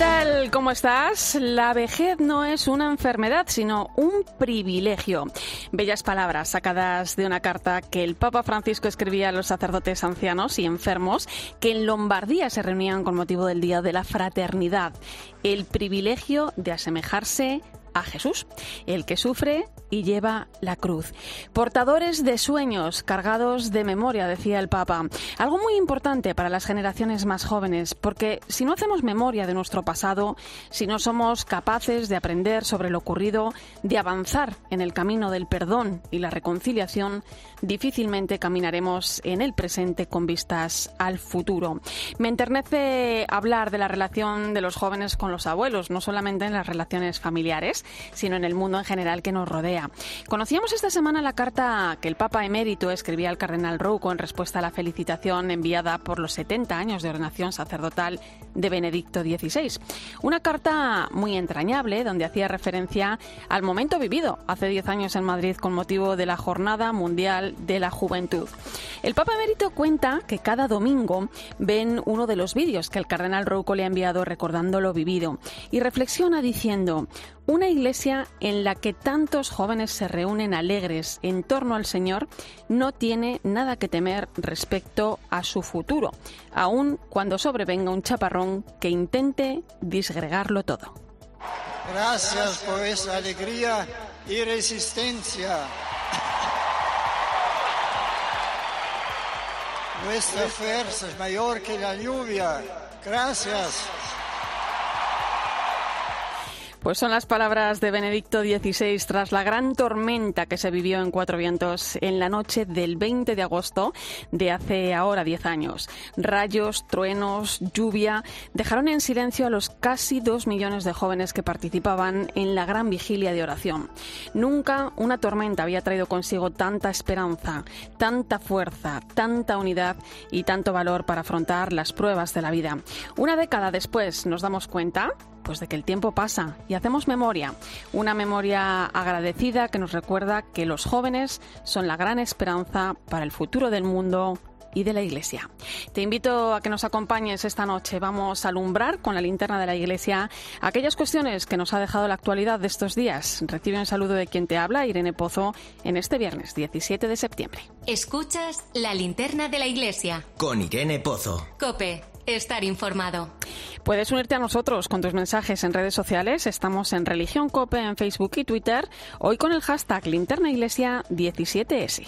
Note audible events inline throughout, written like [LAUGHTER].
Tal? ¿Cómo estás? La vejez no es una enfermedad, sino un privilegio. Bellas palabras sacadas de una carta que el Papa Francisco escribía a los sacerdotes ancianos y enfermos que en Lombardía se reunían con motivo del Día de la Fraternidad. El privilegio de asemejarse a Jesús, el que sufre y lleva la cruz. Portadores de sueños, cargados de memoria, decía el Papa. Algo muy importante para las generaciones más jóvenes, porque si no hacemos memoria de nuestro pasado, si no somos capaces de aprender sobre lo ocurrido, de avanzar en el camino del perdón y la reconciliación, difícilmente caminaremos en el presente con vistas al futuro. Me enternece hablar de la relación de los jóvenes con los abuelos, no solamente en las relaciones familiares, sino en el mundo en general que nos rodea. Conocíamos esta semana la carta que el Papa emérito escribía al cardenal Rouco en respuesta a la felicitación enviada por los 70 años de ordenación sacerdotal de Benedicto XVI. Una carta muy entrañable donde hacía referencia al momento vivido hace 10 años en Madrid con motivo de la Jornada Mundial de la Juventud. El Papa emérito cuenta que cada domingo ven uno de los vídeos que el cardenal Rouco le ha enviado recordando lo vivido y reflexiona diciendo una iglesia en la que tantos jóvenes se reúnen alegres en torno al Señor no tiene nada que temer respecto a su futuro, aun cuando sobrevenga un chaparrón que intente disgregarlo todo. Gracias por esa alegría y resistencia. Nuestra fuerza es mayor que la lluvia. Gracias. Pues son las palabras de Benedicto XVI tras la gran tormenta que se vivió en Cuatro Vientos en la noche del 20 de agosto de hace ahora 10 años. Rayos, truenos, lluvia dejaron en silencio a los casi dos millones de jóvenes que participaban en la gran vigilia de oración. Nunca una tormenta había traído consigo tanta esperanza, tanta fuerza, tanta unidad y tanto valor para afrontar las pruebas de la vida. Una década después nos damos cuenta pues de que el tiempo pasa y hacemos memoria, una memoria agradecida que nos recuerda que los jóvenes son la gran esperanza para el futuro del mundo y de la Iglesia. Te invito a que nos acompañes esta noche. Vamos a alumbrar con la linterna de la Iglesia aquellas cuestiones que nos ha dejado la actualidad de estos días. Recibe un saludo de quien te habla, Irene Pozo, en este viernes 17 de septiembre. Escuchas la linterna de la Iglesia. Con Irene Pozo. Cope, estar informado. Puedes unirte a nosotros con tus mensajes en redes sociales. Estamos en Religión Cope en Facebook y Twitter. Hoy con el hashtag Linterna Iglesia 17S.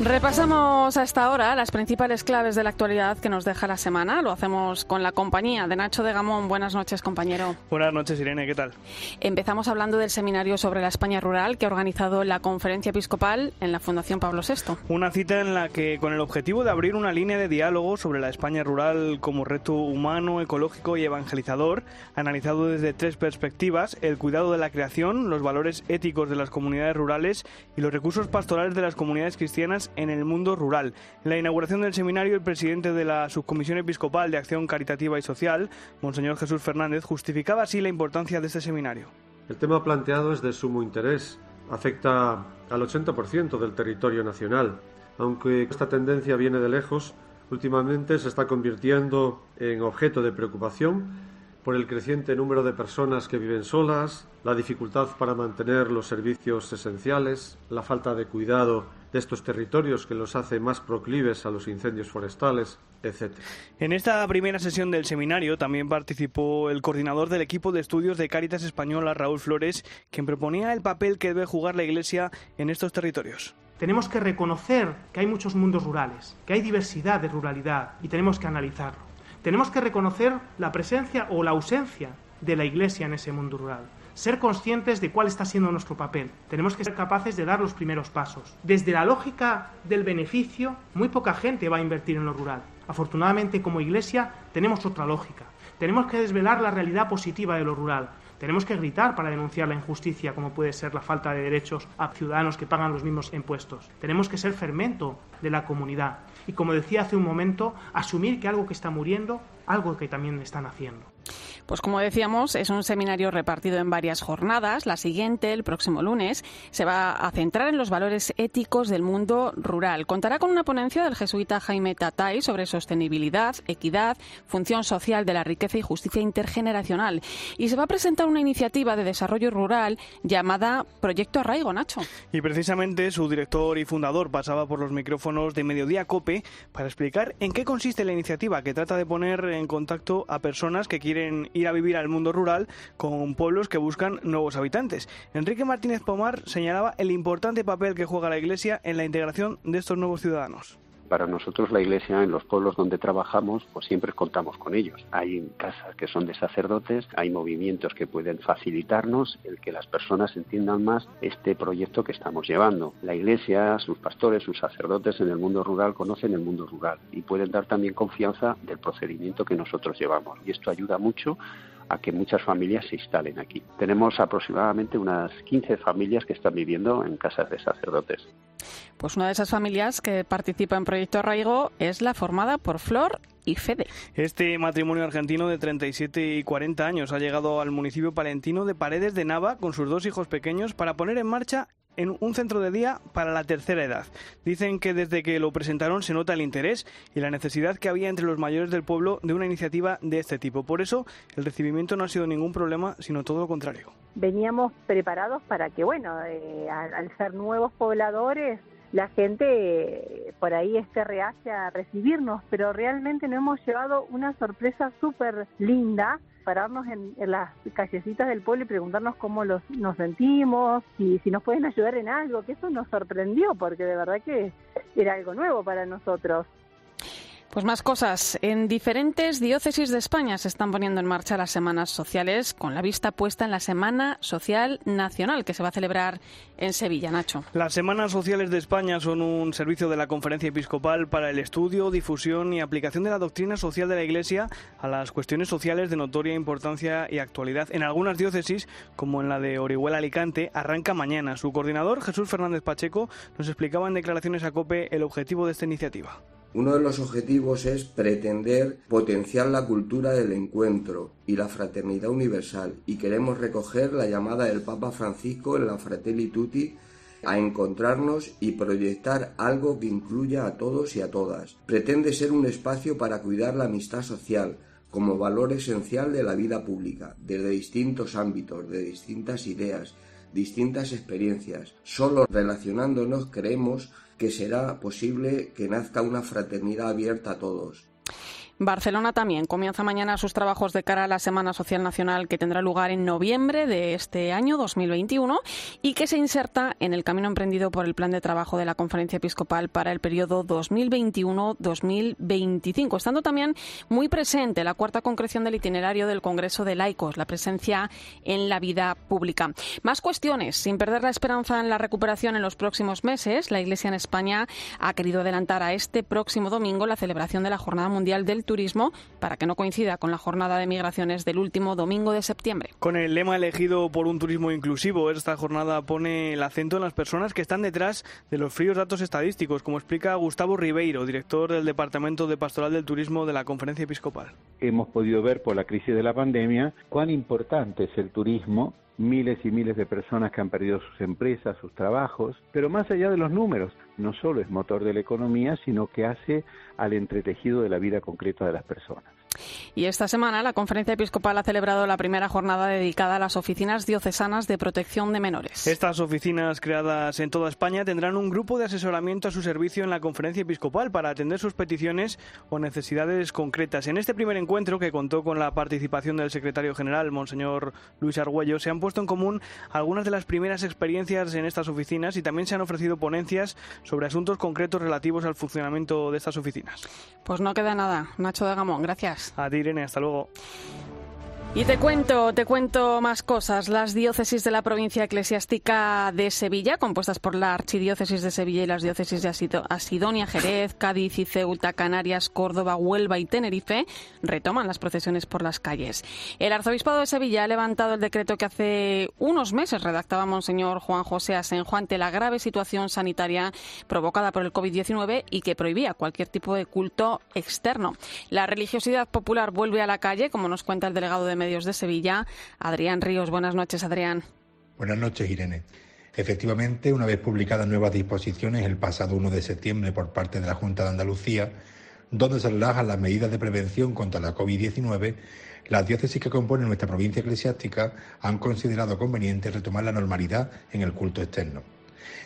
Repasamos a esta hora las principales claves de la actualidad que nos deja la semana. Lo hacemos con la compañía de Nacho de Gamón. Buenas noches, compañero. Buenas noches, Irene. ¿Qué tal? Empezamos hablando del seminario sobre la España rural que ha organizado la Conferencia Episcopal en la Fundación Pablo VI. Una cita en la que, con el objetivo de abrir una línea de diálogo sobre la España rural como reto humano, ecológico y evangelizador, analizado desde tres perspectivas, el cuidado de la creación, los valores éticos de las comunidades rurales y los recursos pastorales de las comunidades cristianas en el mundo rural. En la inauguración del seminario, el presidente de la Subcomisión Episcopal de Acción Caritativa y Social, Monseñor Jesús Fernández, justificaba así la importancia de este seminario. El tema planteado es de sumo interés. Afecta al 80% del territorio nacional. Aunque esta tendencia viene de lejos, últimamente se está convirtiendo en objeto de preocupación por el creciente número de personas que viven solas, la dificultad para mantener los servicios esenciales, la falta de cuidado de estos territorios que los hace más proclives a los incendios forestales, etc. En esta primera sesión del seminario también participó el coordinador del equipo de estudios de Cáritas Española, Raúl Flores, quien proponía el papel que debe jugar la Iglesia en estos territorios. Tenemos que reconocer que hay muchos mundos rurales, que hay diversidad de ruralidad y tenemos que analizarlo. Tenemos que reconocer la presencia o la ausencia de la Iglesia en ese mundo rural. Ser conscientes de cuál está siendo nuestro papel. Tenemos que ser capaces de dar los primeros pasos. Desde la lógica del beneficio, muy poca gente va a invertir en lo rural. Afortunadamente, como Iglesia, tenemos otra lógica. Tenemos que desvelar la realidad positiva de lo rural. Tenemos que gritar para denunciar la injusticia, como puede ser la falta de derechos a ciudadanos que pagan los mismos impuestos. Tenemos que ser fermento de la comunidad. Y como decía hace un momento, asumir que algo que está muriendo, algo que también están haciendo. Pues como decíamos, es un seminario repartido en varias jornadas. La siguiente, el próximo lunes, se va a centrar en los valores éticos del mundo rural. Contará con una ponencia del jesuita Jaime Tatay sobre sostenibilidad, equidad, función social de la riqueza y justicia intergeneracional. Y se va a presentar una iniciativa de desarrollo rural llamada Proyecto Arraigo, Nacho. Y precisamente su director y fundador pasaba por los micrófonos de Mediodía Cope para explicar en qué consiste la iniciativa que trata de poner en contacto a personas que quieren ir a vivir al mundo rural con pueblos que buscan nuevos habitantes. Enrique Martínez Pomar señalaba el importante papel que juega la Iglesia en la integración de estos nuevos ciudadanos para nosotros la iglesia en los pueblos donde trabajamos pues siempre contamos con ellos. Hay casas que son de sacerdotes hay movimientos que pueden facilitarnos el que las personas entiendan más este proyecto que estamos llevando. La iglesia sus pastores sus sacerdotes en el mundo rural conocen el mundo rural y pueden dar también confianza del procedimiento que nosotros llevamos. Y esto ayuda mucho a que muchas familias se instalen aquí. Tenemos aproximadamente unas 15 familias que están viviendo en casas de sacerdotes. Pues una de esas familias que participa en Proyecto Arraigo es la formada por Flor y Fede. Este matrimonio argentino de 37 y 40 años ha llegado al municipio palentino de Paredes de Nava con sus dos hijos pequeños para poner en marcha en un centro de día para la tercera edad. Dicen que desde que lo presentaron se nota el interés y la necesidad que había entre los mayores del pueblo de una iniciativa de este tipo. Por eso, el recibimiento no ha sido ningún problema, sino todo lo contrario. Veníamos preparados para que, bueno, eh, al ser nuevos pobladores, la gente eh, por ahí esté reacia a recibirnos, pero realmente nos hemos llevado una sorpresa súper linda pararnos en, las callecitas del pueblo y preguntarnos cómo los, nos sentimos y si nos pueden ayudar en algo, que eso nos sorprendió porque de verdad que era algo nuevo para nosotros. Pues más cosas. En diferentes diócesis de España se están poniendo en marcha las semanas sociales con la vista puesta en la Semana Social Nacional que se va a celebrar en Sevilla, Nacho. Las Semanas Sociales de España son un servicio de la Conferencia Episcopal para el estudio, difusión y aplicación de la doctrina social de la Iglesia a las cuestiones sociales de notoria importancia y actualidad. En algunas diócesis, como en la de Orihuela Alicante, arranca mañana. Su coordinador, Jesús Fernández Pacheco, nos explicaba en declaraciones a COPE el objetivo de esta iniciativa. Uno de los objetivos es pretender potenciar la cultura del encuentro y la fraternidad universal y queremos recoger la llamada del Papa Francisco en la Fratelli Tutti a encontrarnos y proyectar algo que incluya a todos y a todas. Pretende ser un espacio para cuidar la amistad social como valor esencial de la vida pública, desde distintos ámbitos, de distintas ideas, distintas experiencias. Solo relacionándonos creemos que será posible que nazca una fraternidad abierta a todos. Barcelona también comienza mañana sus trabajos de cara a la Semana Social Nacional que tendrá lugar en noviembre de este año 2021 y que se inserta en el camino emprendido por el plan de trabajo de la Conferencia Episcopal para el periodo 2021-2025, estando también muy presente la cuarta concreción del itinerario del Congreso de Laicos, la presencia en la vida pública. Más cuestiones, sin perder la esperanza en la recuperación en los próximos meses, la Iglesia en España ha querido adelantar a este próximo domingo la celebración de la Jornada Mundial del turismo para que no coincida con la jornada de migraciones del último domingo de septiembre. Con el lema elegido por un turismo inclusivo, esta jornada pone el acento en las personas que están detrás de los fríos datos estadísticos, como explica Gustavo Ribeiro, director del Departamento de Pastoral del Turismo de la Conferencia Episcopal. Hemos podido ver por la crisis de la pandemia cuán importante es el turismo miles y miles de personas que han perdido sus empresas, sus trabajos, pero más allá de los números, no solo es motor de la economía, sino que hace al entretejido de la vida concreta de las personas. Y esta semana la Conferencia Episcopal ha celebrado la primera jornada dedicada a las oficinas diocesanas de protección de menores. Estas oficinas creadas en toda España tendrán un grupo de asesoramiento a su servicio en la Conferencia Episcopal para atender sus peticiones o necesidades concretas. En este primer encuentro, que contó con la participación del secretario general, Monseñor Luis Argüello, se han puesto en común algunas de las primeras experiencias en estas oficinas y también se han ofrecido ponencias sobre asuntos concretos relativos al funcionamiento de estas oficinas. Pues no queda nada. Nacho de Gamón, gracias. A ti, Irene, hasta luego. Y te cuento, te cuento más cosas. Las diócesis de la provincia eclesiástica de Sevilla, compuestas por la Archidiócesis de Sevilla y las diócesis de Asidonia, Jerez, Cádiz y Ceuta, Canarias, Córdoba, Huelva y Tenerife, retoman las procesiones por las calles. El Arzobispado de Sevilla ha levantado el decreto que hace unos meses redactaba Monseñor Juan José Asenjo ante la grave situación sanitaria provocada por el COVID-19 y que prohibía cualquier tipo de culto externo. La religiosidad popular vuelve a la calle, como nos cuenta el delegado de Medios de Sevilla, Adrián Ríos. Buenas noches, Adrián. Buenas noches, Irene. Efectivamente, una vez publicadas nuevas disposiciones el pasado 1 de septiembre por parte de la Junta de Andalucía, donde se relajan las medidas de prevención contra la COVID-19, las diócesis que componen nuestra provincia eclesiástica han considerado conveniente retomar la normalidad en el culto externo.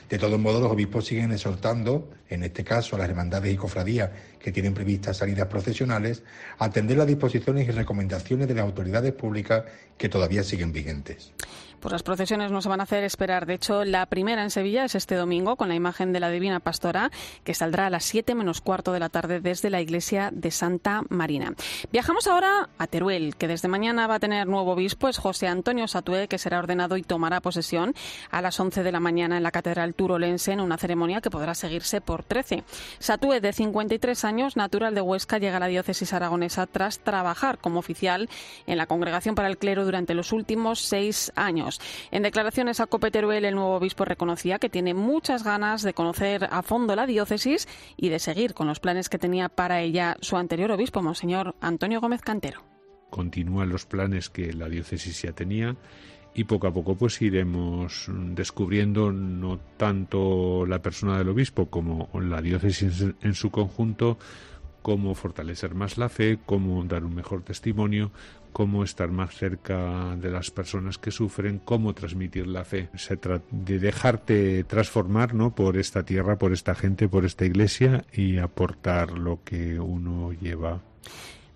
De todos modos, los obispos siguen exhortando, en este caso a las hermandades y cofradías que tienen previstas salidas procesionales, a atender las disposiciones y recomendaciones de las autoridades públicas que todavía siguen vigentes. Pues las procesiones no se van a hacer esperar. De hecho, la primera en Sevilla es este domingo con la imagen de la Divina Pastora, que saldrá a las 7 menos cuarto de la tarde desde la iglesia de Santa Marina. Viajamos ahora a Teruel, que desde mañana va a tener nuevo obispo. Es José Antonio Satué, que será ordenado y tomará posesión a las 11 de la mañana en la Catedral Turolense en una ceremonia que podrá seguirse por 13. Satué, de 53 años, natural de Huesca, llega a la diócesis aragonesa tras trabajar como oficial en la Congregación para el Clero durante los últimos seis En declaraciones a Cope Teruel, el nuevo obispo reconocía que tiene muchas ganas de conocer a fondo la diócesis y de seguir con los planes que tenía para ella su anterior obispo, Monseñor Antonio Gómez Cantero. Continúan los planes que la diócesis ya tenía y poco a poco pues iremos descubriendo no tanto la persona del obispo como la diócesis en su conjunto cómo fortalecer más la fe, cómo dar un mejor testimonio, cómo estar más cerca de las personas que sufren, cómo transmitir la fe. Se trata de dejarte transformar ¿no? por esta tierra, por esta gente, por esta iglesia y aportar lo que uno lleva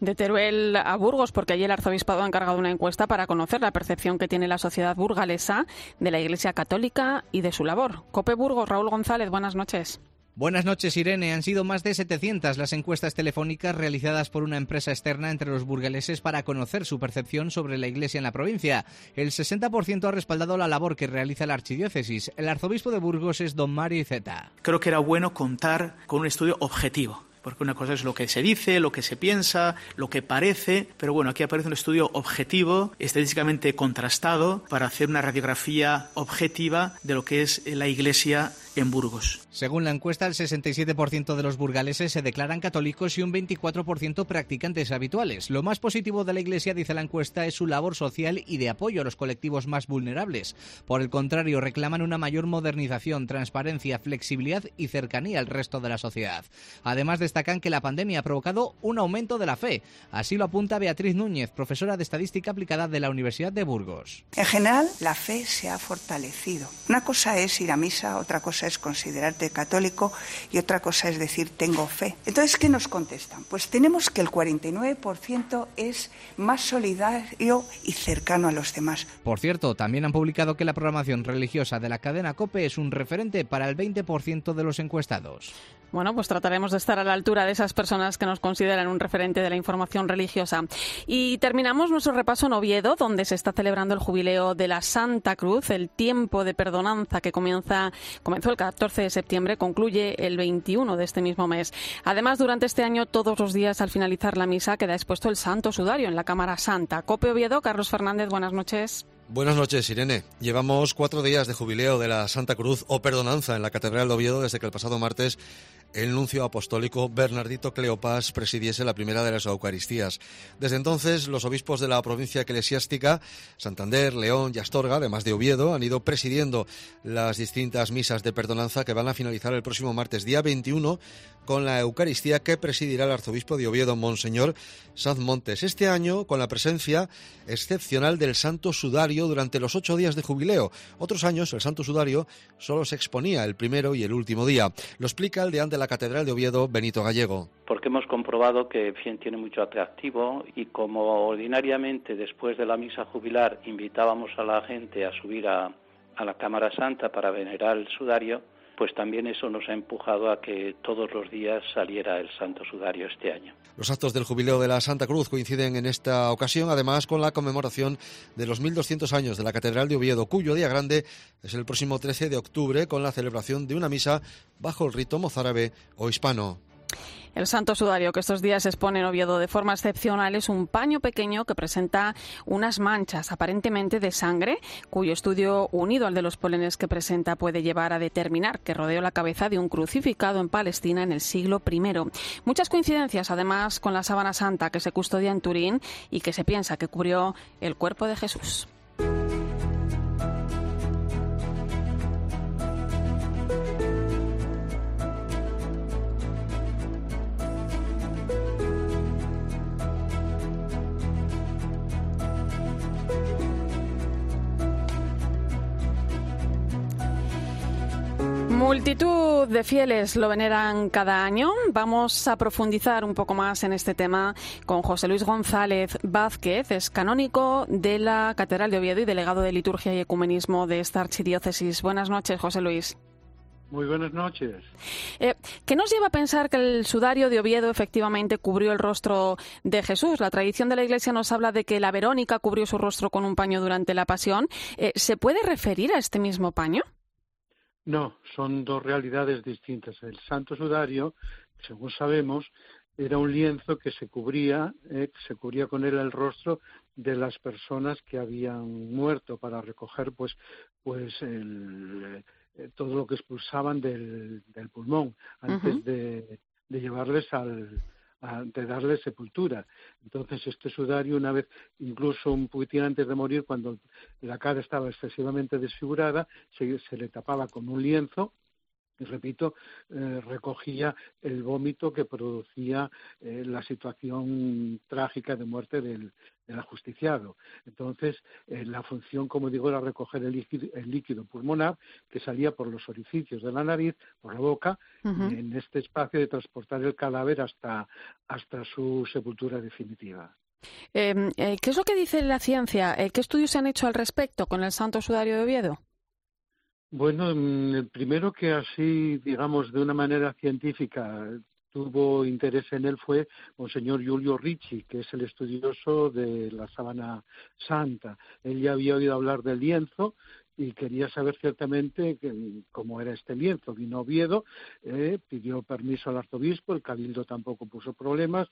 de Teruel a Burgos, porque allí el arzobispado ha encargado una encuesta para conocer la percepción que tiene la sociedad burgalesa de la Iglesia Católica y de su labor. Cope Burgos, Raúl González, buenas noches. Buenas noches, Irene. Han sido más de 700 las encuestas telefónicas realizadas por una empresa externa entre los burgaleses para conocer su percepción sobre la Iglesia en la provincia. El 60% ha respaldado la labor que realiza la archidiócesis. El arzobispo de Burgos es don Mario Zeta. Creo que era bueno contar con un estudio objetivo porque una cosa es lo que se dice, lo que se piensa, lo que parece, pero bueno, aquí aparece un estudio objetivo, estadísticamente contrastado, para hacer una radiografía objetiva de lo que es la Iglesia en Burgos. Según la encuesta, el 67% de los burgaleses se declaran católicos y un 24% practicantes habituales. Lo más positivo de la Iglesia, dice la encuesta, es su labor social y de apoyo a los colectivos más vulnerables. Por el contrario, reclaman una mayor modernización, transparencia, flexibilidad y cercanía al resto de la sociedad. Además, destacan que la pandemia ha provocado un aumento de la fe. Así lo apunta Beatriz Núñez, profesora de Estadística Aplicada de la Universidad de Burgos. En general, la fe se ha fortalecido. Una cosa es ir a misa, otra cosa es considerarte católico y otra cosa es decir tengo fe. Entonces, ¿qué nos contestan? Pues tenemos que el 49% es más solidario y cercano a los demás. Por cierto, también han publicado que la programación religiosa de la cadena COPE es un referente para el 20% de los encuestados. Bueno, pues trataremos de estar a la altura de esas personas que nos consideran un referente de la información religiosa. Y terminamos nuestro repaso en Oviedo, donde se está celebrando el jubileo de la Santa Cruz, el tiempo de perdonanza que comienza, comenzó el 14 de septiembre, concluye el 21 de este mismo mes. Además, durante este año, todos los días al finalizar la misa, queda expuesto el Santo Sudario en la Cámara Santa. Cope Oviedo, Carlos Fernández, buenas noches. Buenas noches, Irene. Llevamos cuatro días de jubileo de la Santa Cruz o Perdonanza en la Catedral de Oviedo desde que el pasado martes el nuncio apostólico Bernardito Cleopas presidiese la primera de las Eucaristías. Desde entonces, los obispos de la provincia eclesiástica, Santander, León y Astorga, además de Oviedo, han ido presidiendo las distintas misas de perdonanza que van a finalizar el próximo martes, día 21, con la Eucaristía que presidirá el arzobispo de Oviedo, Monseñor Sanz Montes. Este año, con la presencia excepcional del Santo Sudario durante los ocho días de jubileo. Otros años, el Santo Sudario solo se exponía el primero y el último día. Lo explica el deán de la Catedral de Oviedo, Benito Gallego. Porque hemos comprobado que tiene mucho atractivo y como ordinariamente después de la misa jubilar invitábamos a la gente a subir a la Cámara Santa para venerar el sudario, pues también eso nos ha empujado a que todos los días saliera el Santo Sudario este año. Los actos del jubileo de la Santa Cruz coinciden en esta ocasión, además, con la conmemoración de los 1200 años de la Catedral de Oviedo, cuyo día grande es el próximo 13 de octubre, con la celebración de una misa bajo el rito mozárabe o hispano. El Santo Sudario que estos días se expone en Oviedo de forma excepcional es un paño pequeño que presenta unas manchas aparentemente de sangre, cuyo estudio unido al de los polenes que presenta puede llevar a determinar que rodeó la cabeza de un crucificado en Palestina en el siglo I. Muchas coincidencias además con la sábana santa que se custodia en Turín y que se piensa que cubrió el cuerpo de Jesús. Multitud de fieles lo veneran cada año. Vamos a profundizar un poco más en este tema con José Luis González Vázquez, es canónico de la Catedral de Oviedo y delegado de Liturgia y Ecumenismo de esta archidiócesis. Buenas noches, José Luis. Muy buenas noches. Eh, ¿Qué nos lleva a pensar que el sudario de Oviedo efectivamente cubrió el rostro de Jesús? La tradición de la Iglesia nos habla de que la Verónica cubrió su rostro con un paño durante la Pasión. Eh, ¿Se puede referir a este mismo paño? No, son dos realidades distintas. El Santo Sudario, según sabemos, era un lienzo que se cubría, eh, se cubría con él el rostro de las personas que habían muerto para recoger, pues, pues el, eh, todo lo que expulsaban del, del pulmón antes de, de llevarles al, de darle sepultura. Entonces, este sudario, una vez, incluso un poquitín antes de morir, cuando la cara estaba excesivamente desfigurada, se, se le tapaba con un lienzo repito, eh, recogía el vómito que producía eh, la situación trágica de muerte del, ajusticiado. Entonces, eh, la función, como digo, era recoger el líquido, pulmonar que salía por los orificios de la nariz, por la boca, y en este espacio de transportar el cadáver hasta, hasta su sepultura definitiva. Em, ¿Qué es lo que dice la ciencia? ¿Qué estudios se han hecho al respecto con el Santo Sudario de Oviedo? Bueno, mm, el primero que así, digamos, de una manera científica tuvo interés en él fue Monseñor Giulio Ricci, que es el estudioso de la sábana santa. Él ya había oído hablar del lienzo y quería saber ciertamente cómo era este lienzo. Vino Oviedo, eh, pidió permiso al arzobispo, el cabildo tampoco puso problemas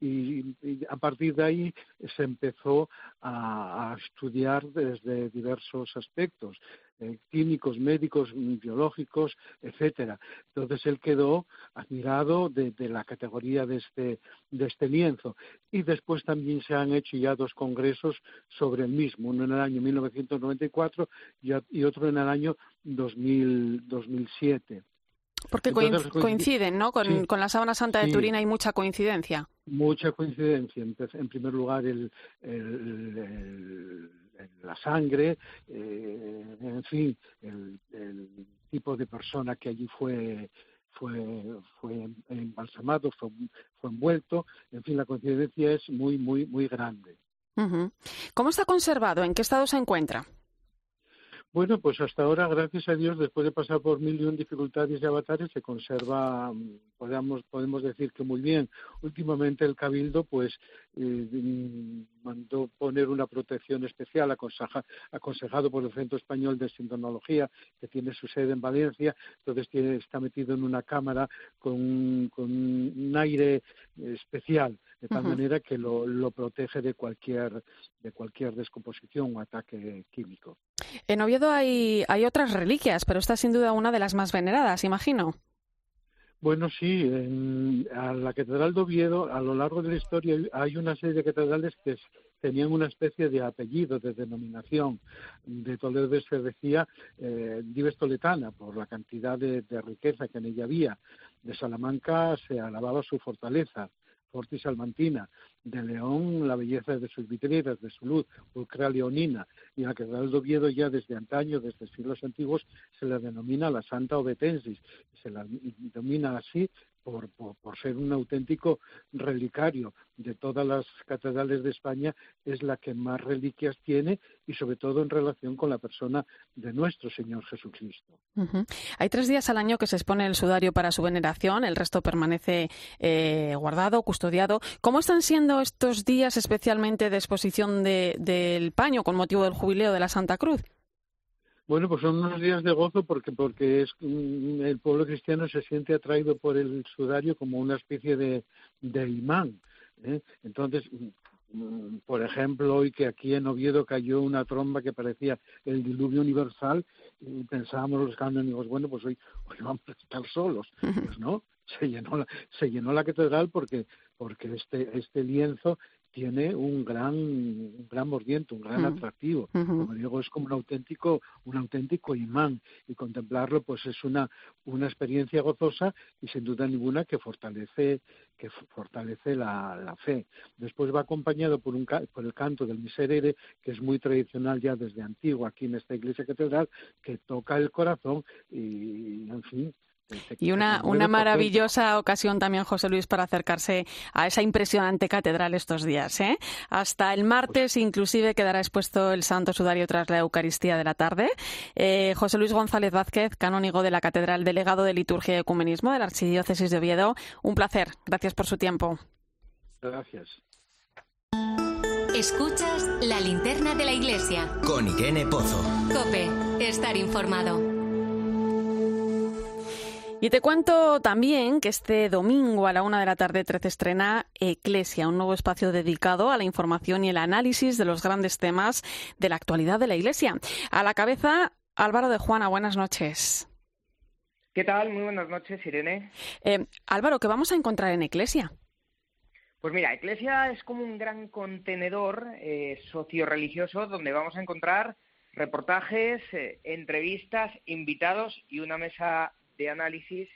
y, a partir de ahí se empezó a estudiar desde diversos aspectos. Eh, químicos, médicos, biológicos, etcétera. Entonces él quedó admirado de, la categoría de este, de este lienzo. Y después también se han hecho ya dos congresos sobre el mismo, uno en el año 1994 y, y otro en el año 2000, 2007. Porque coinciden, ¿no? Con, la sábana santa de Turín hay mucha coincidencia. Mucha coincidencia. En primer lugar, el la sangre, eh, en fin, el, tipo de persona que allí fue fue fue embalsamado, fue, fue envuelto, en fin, la coincidencia es muy muy muy grande. ¿Cómo está conservado? ¿En qué estado se encuentra? Bueno, pues hasta ahora, gracias a Dios, después de pasar por mil y un dificultades y avatares, se conserva, podemos, podemos decir que muy bien. Últimamente el Cabildo, pues, eh, mandó poner una protección especial aconsejado por el Centro Español de Sintonología, que tiene su sede en Valencia, entonces tiene, está metido en una cámara con, con un aire especial, de tal manera que lo, lo protege de cualquier, de cualquier descomposición o ataque químico. En Oviedo hay, hay otras reliquias, pero esta es sin duda una de las más veneradas, imagino. Bueno, sí, en a la Catedral de Oviedo, a lo largo de la historia, hay una serie de catedrales que tenían una especie de apellido, de denominación. De Toledo se decía eh, Dives Toletana, por la cantidad de, riqueza que en ella había. De Salamanca se alababa su fortaleza. Fortis Salmantina, de León la belleza de sus vidrieras, de su luz, pulcra leonina, y a la Catedral de Oviedo ya desde antaño, desde siglos antiguos, se la denomina la Santa Obetensis, se la denomina así por, ser un auténtico relicario de todas las catedrales de España, es la que más reliquias tiene y sobre todo en relación con la persona de nuestro Señor Jesucristo. Hay tres días al año que se expone el sudario para su veneración, el resto permanece eh, guardado, custodiado. ¿Cómo están siendo estos días especialmente de exposición del paño con motivo del jubileo de la Santa Cruz? Bueno, pues son unos días de gozo porque porque es mm, el pueblo cristiano se siente atraído por el sudario como una especie de, de imán. ¿eh? Entonces, mm, por ejemplo, hoy que aquí en Oviedo cayó una tromba que parecía el diluvio universal, y pensábamos los canónigos, bueno, pues hoy, hoy vamos a estar solos. [LAUGHS] Pues no, se llenó la, se llenó la catedral porque porque este este lienzo tiene un gran, un gran mordiente, un gran atractivo. Como digo, es como un auténtico, un auténtico imán y contemplarlo pues es una, una experiencia gozosa y sin duda ninguna que fortalece, que fortalece la, la fe. Después va acompañado por, un, por el canto del miserere, que es muy tradicional ya desde antiguo aquí en esta iglesia catedral, que toca el corazón y, en fin, y una, una maravillosa ocasión también, José Luis, para acercarse a esa impresionante catedral estos días. ¿eh? Hasta el martes, inclusive, quedará expuesto el Santo Sudario tras la Eucaristía de la tarde. Eh, José Luis González Vázquez, canónigo de la Catedral, delegado de Liturgia y Ecumenismo de la Archidiócesis de Oviedo. Un placer. Gracias por su tiempo. Gracias. Escuchas la linterna de la iglesia. Con Irene Pozo. Cope, estar informado. Y te cuento también que este domingo a la una de la tarde 13 estrena Eclesia, un nuevo espacio dedicado a la información y el análisis de los grandes temas de la actualidad de la Iglesia. A la cabeza, Álvaro de Juana, buenas noches. ¿Qué tal? Muy buenas noches, Irene. Eh, Álvaro, ¿qué vamos a encontrar en Eclesia? Pues mira, Eclesia es como un gran contenedor eh, socio-religioso donde vamos a encontrar reportajes, eh, entrevistas, invitados y una mesa de análisis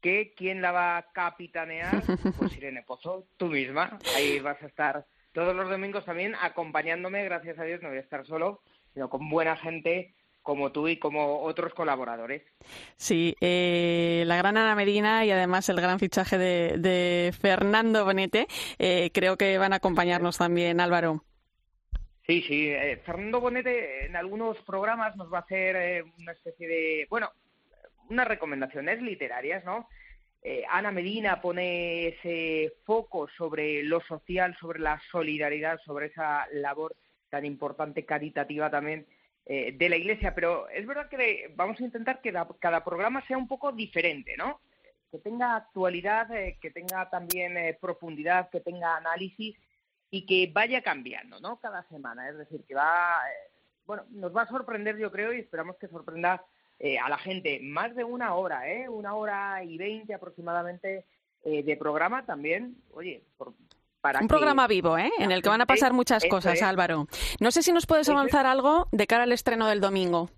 que quién la va a capitanear, [LAUGHS] pues Irene Pozo, tú misma. Ahí vas a estar todos los domingos también acompañándome, gracias a Dios no voy a estar solo, sino con buena gente como tú y como otros colaboradores. Sí, eh, la gran Ana Medina y además el gran fichaje de, Fernando Bonete, eh, creo que van a acompañarnos también, Álvaro. Sí, sí, eh, Fernando Bonete en algunos programas nos va a hacer una especie de, bueno, unas recomendaciones literarias, ¿no? Eh, Ana Medina pone ese foco sobre lo social, sobre la solidaridad, sobre esa labor tan importante, caritativa también eh, de la Iglesia. Pero es verdad que vamos a intentar que cada programa sea un poco diferente, ¿no? Que tenga actualidad, eh, que tenga también profundidad, que tenga análisis y que vaya cambiando, ¿no? Cada semana. Es decir, que va, bueno, nos va a sorprender, yo creo, y esperamos que sorprenda eh, a la gente más de una hora, ¿eh? Una hora y veinte aproximadamente eh, de programa también. Oye, para un programa vivo, ¿eh? En el que van a pasar muchas cosas, Álvaro. No sé si nos puedes avanzar algo de cara al estreno del domingo.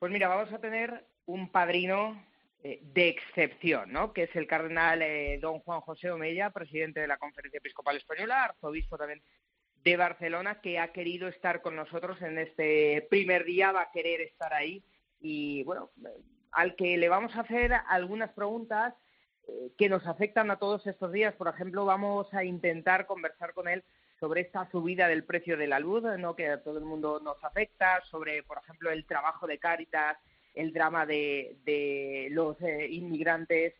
Pues mira, vamos a tener un padrino eh, de excepción, ¿no? Que es el cardenal don Juan José Omella, presidente de la Conferencia Episcopal Española, arzobispo también de Barcelona, que ha querido estar con nosotros en este primer día, va a querer estar ahí y bueno, al que le vamos a hacer algunas preguntas eh, que nos afectan a todos estos días. Por ejemplo, vamos a intentar conversar con él sobre esta subida del precio de la luz, ¿no? que a todo el mundo nos afecta, sobre, por ejemplo, el trabajo de Cáritas, el drama de, los eh, inmigrantes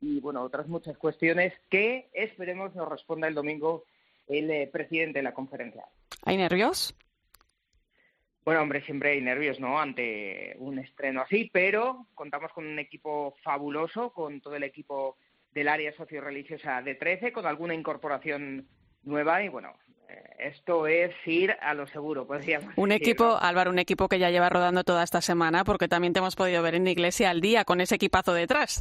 y, bueno, otras muchas cuestiones que esperemos nos responda el domingo el eh, presidente de la conferencia. ¿Hay nervios? Bueno, hombre, siempre hay nervios, ¿no? Ante un estreno así, pero contamos con un equipo fabuloso, con todo el equipo del área socio-religiosa de 13, con alguna incorporación nueva y bueno, eh, esto es ir a lo seguro, podríamos Un equipo, Álvaro, un equipo que ya lleva rodando toda esta semana, porque también te hemos podido ver en la iglesia al día con ese equipazo detrás.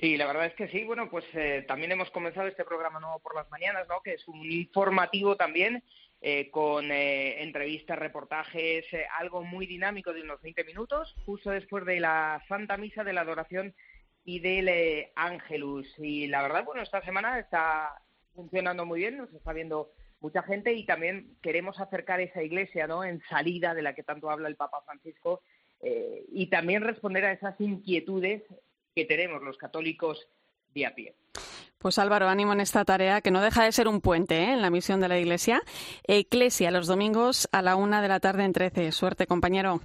Sí, la verdad es que sí. Bueno, pues eh, también hemos comenzado este programa nuevo por las mañanas, ¿no? Que es un informativo también eh, con eh, entrevistas, reportajes, eh, algo muy dinámico de unos 20 minutos, justo después de la Santa Misa de la Adoración y del Ángelus. Y la verdad, bueno, esta semana está funcionando muy bien, nos está viendo mucha gente y también queremos acercar esa iglesia, ¿no? En salida de la que tanto habla el Papa Francisco y también responder a esas inquietudes que tenemos los católicos de a pie. Pues Álvaro, ánimo en esta tarea que no deja de ser un puente ¿eh? en la misión de la Iglesia. Eclesia, los domingos a la una de la tarde en 13. Suerte, compañero.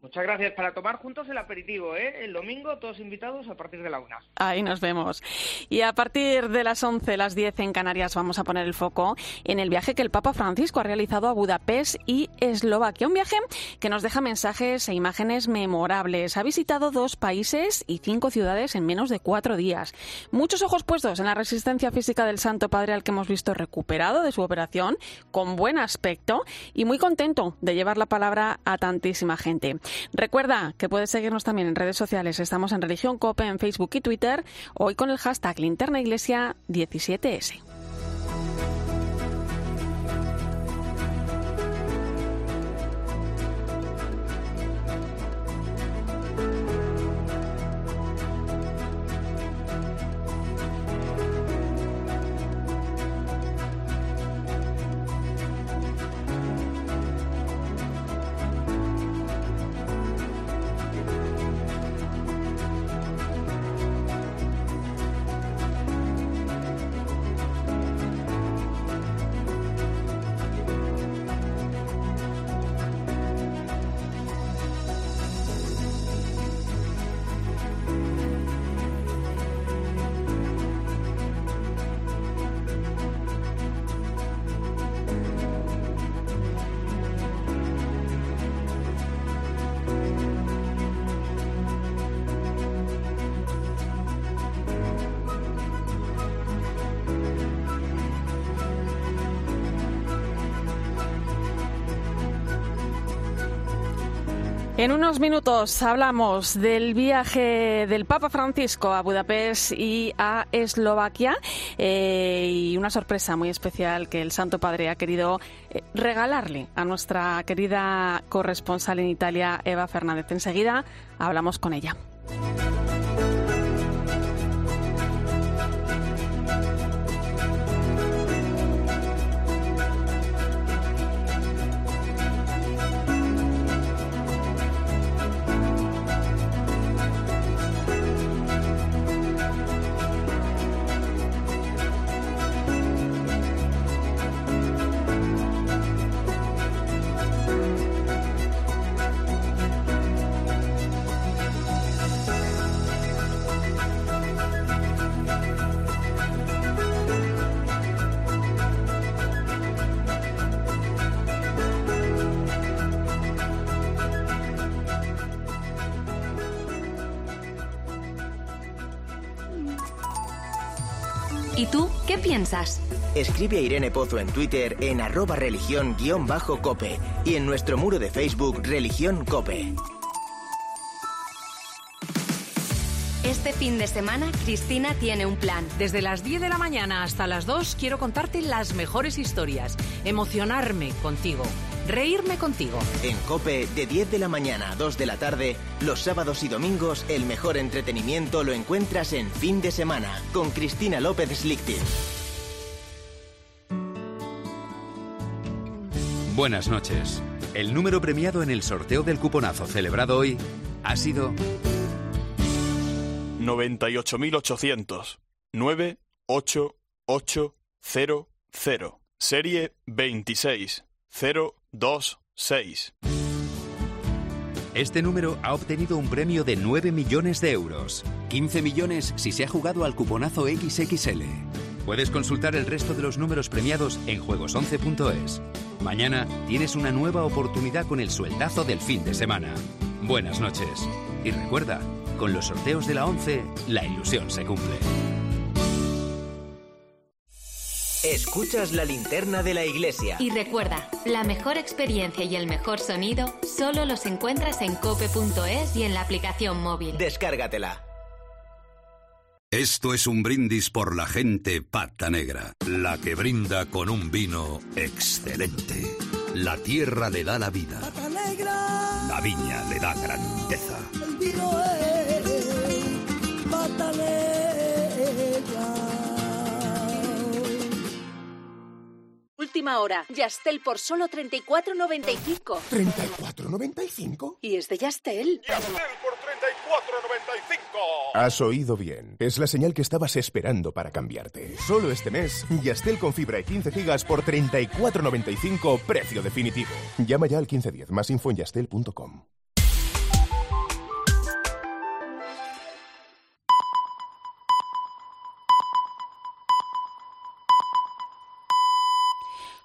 Muchas gracias. Para tomar juntos el aperitivo, ¿eh? El domingo todos invitados a partir de la una. Ahí nos vemos. Y a partir de las 11, las 10 en Canarias, vamos a poner el foco en el viaje que el Papa Francisco ha realizado a Budapest y Eslovaquia. Un viaje que nos deja mensajes e imágenes memorables. Ha visitado dos países y cinco ciudades en menos de cuatro días. Muchos ojos puestos en la resistencia física del Santo Padre al que hemos visto recuperado de su operación, con buen aspecto y muy contento de llevar la palabra a tantísima gente. Recuerda que puedes seguirnos también en redes sociales. Estamos en Religión Cope en Facebook y Twitter, hoy con el hashtag Linterna Iglesia 17S. En unos minutos hablamos del viaje del Papa Francisco a Budapest y a Eslovaquia eh, y una sorpresa muy especial que el Santo Padre ha querido eh, regalarle a nuestra querida corresponsal en Italia, Eva Fernández. Enseguida hablamos con ella. Escribe a Irene Pozo en Twitter en arroba religión-cope y en nuestro muro de Facebook Religión Cope. Este fin de semana, Cristina tiene un plan. Desde las 10 de la mañana hasta las 2 quiero contarte las mejores historias, emocionarme contigo, reírme contigo. En Cope, de 10 de la mañana a 2 de la tarde, los sábados y domingos, el mejor entretenimiento lo encuentras en fin de semana con Cristina López Slichting. Buenas noches. El número premiado en el sorteo del cuponazo celebrado hoy ha sido 98.800 98800 Serie 26026. Este número ha obtenido un premio de 9 millones de euros. 15 millones si se ha jugado al cuponazo XXL. Puedes consultar el resto de los números premiados en juegos11.es. Mañana tienes una nueva oportunidad con el sueldazo del fin de semana. Buenas noches. Y recuerda, con los sorteos de la 11, la ilusión se cumple. Escuchas la linterna de la iglesia. Y recuerda, la mejor experiencia y el mejor sonido solo los encuentras en cope.es y en la aplicación móvil. Descárgatela. Esto es un brindis por la gente pata negra, la que brinda con un vino excelente. La tierra le da la vida. La viña le da grandeza. El vino es pata Última hora. Yastel por solo 34.95. ¿34.95? Y es de Yastel. Yastel por 34.95. Has oído bien. Es la señal que estabas esperando para cambiarte. Solo este mes, Yastel con fibra y 15 gigas por 34.95, precio definitivo. Llama ya al 1510, más info en yastel.com.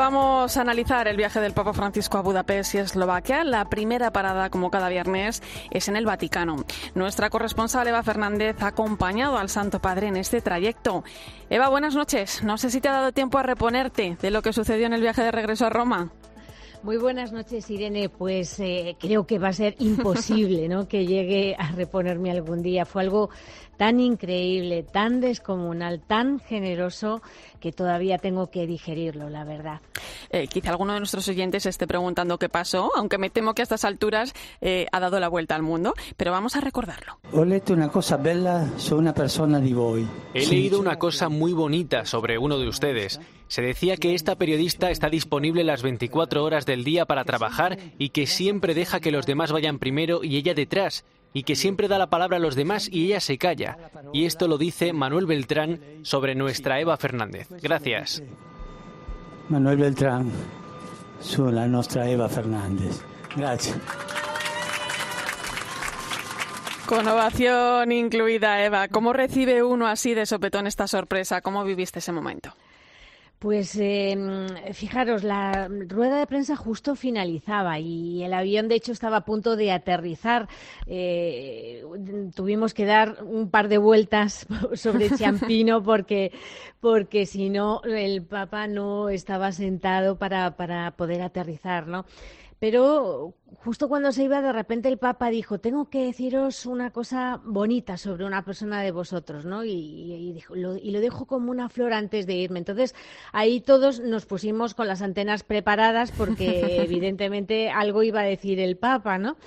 vamos a analizar el viaje del Papa Francisco a Budapest y Eslovaquia. La primera parada, como cada viernes, es en el Vaticano. Nuestra corresponsal Eva Fernández ha acompañado al Santo Padre en este trayecto. Eva, buenas noches. No sé si te ha dado tiempo a reponerte de lo que sucedió en el viaje de regreso a Roma. Muy buenas noches, Irene. Pues eh, creo que va a ser imposible ¿no? que llegue a reponerme algún día. Fue algo tan increíble, tan descomunal, tan generoso que todavía tengo que digerirlo, la verdad. Eh, quizá alguno de nuestros oyentes esté preguntando qué pasó, aunque me temo que a estas alturas eh, ha dado la vuelta al mundo, pero vamos a recordarlo. Ho letto una cosa bella su una persona di voi. He leído una cosa muy bonita sobre uno de ustedes. Se decía que esta periodista está disponible las 24 horas del día para trabajar y que siempre deja que los demás vayan primero y ella detrás y que siempre da la palabra a los demás y ella se calla. Y esto lo dice Manuel Beltrán sobre nuestra Eva Fernández. Gracias. Manuel Beltrán sulla nostra Eva Fernández. Gracias. Con ovación incluida, Eva. ¿Cómo recibe uno así de sopetón esta sorpresa? ¿Cómo viviste ese momento? Pues eh, fijaros, la rueda de prensa justo finalizaba y el avión, de hecho, estaba a punto de aterrizar. Eh, tuvimos que dar un par de vueltas [LAUGHS] sobre [LAUGHS] Champino porque, porque si no, el Papa no estaba sentado para, para poder aterrizar, ¿no? Pero justo cuando se iba, de repente el Papa dijo, tengo que deciros una cosa bonita sobre una persona de vosotros, ¿no? Y, dijo, lo, y lo dijo como una flor antes de irme. Entonces, ahí todos nos pusimos con las antenas preparadas porque [LAUGHS] evidentemente algo iba a decir el Papa, ¿no?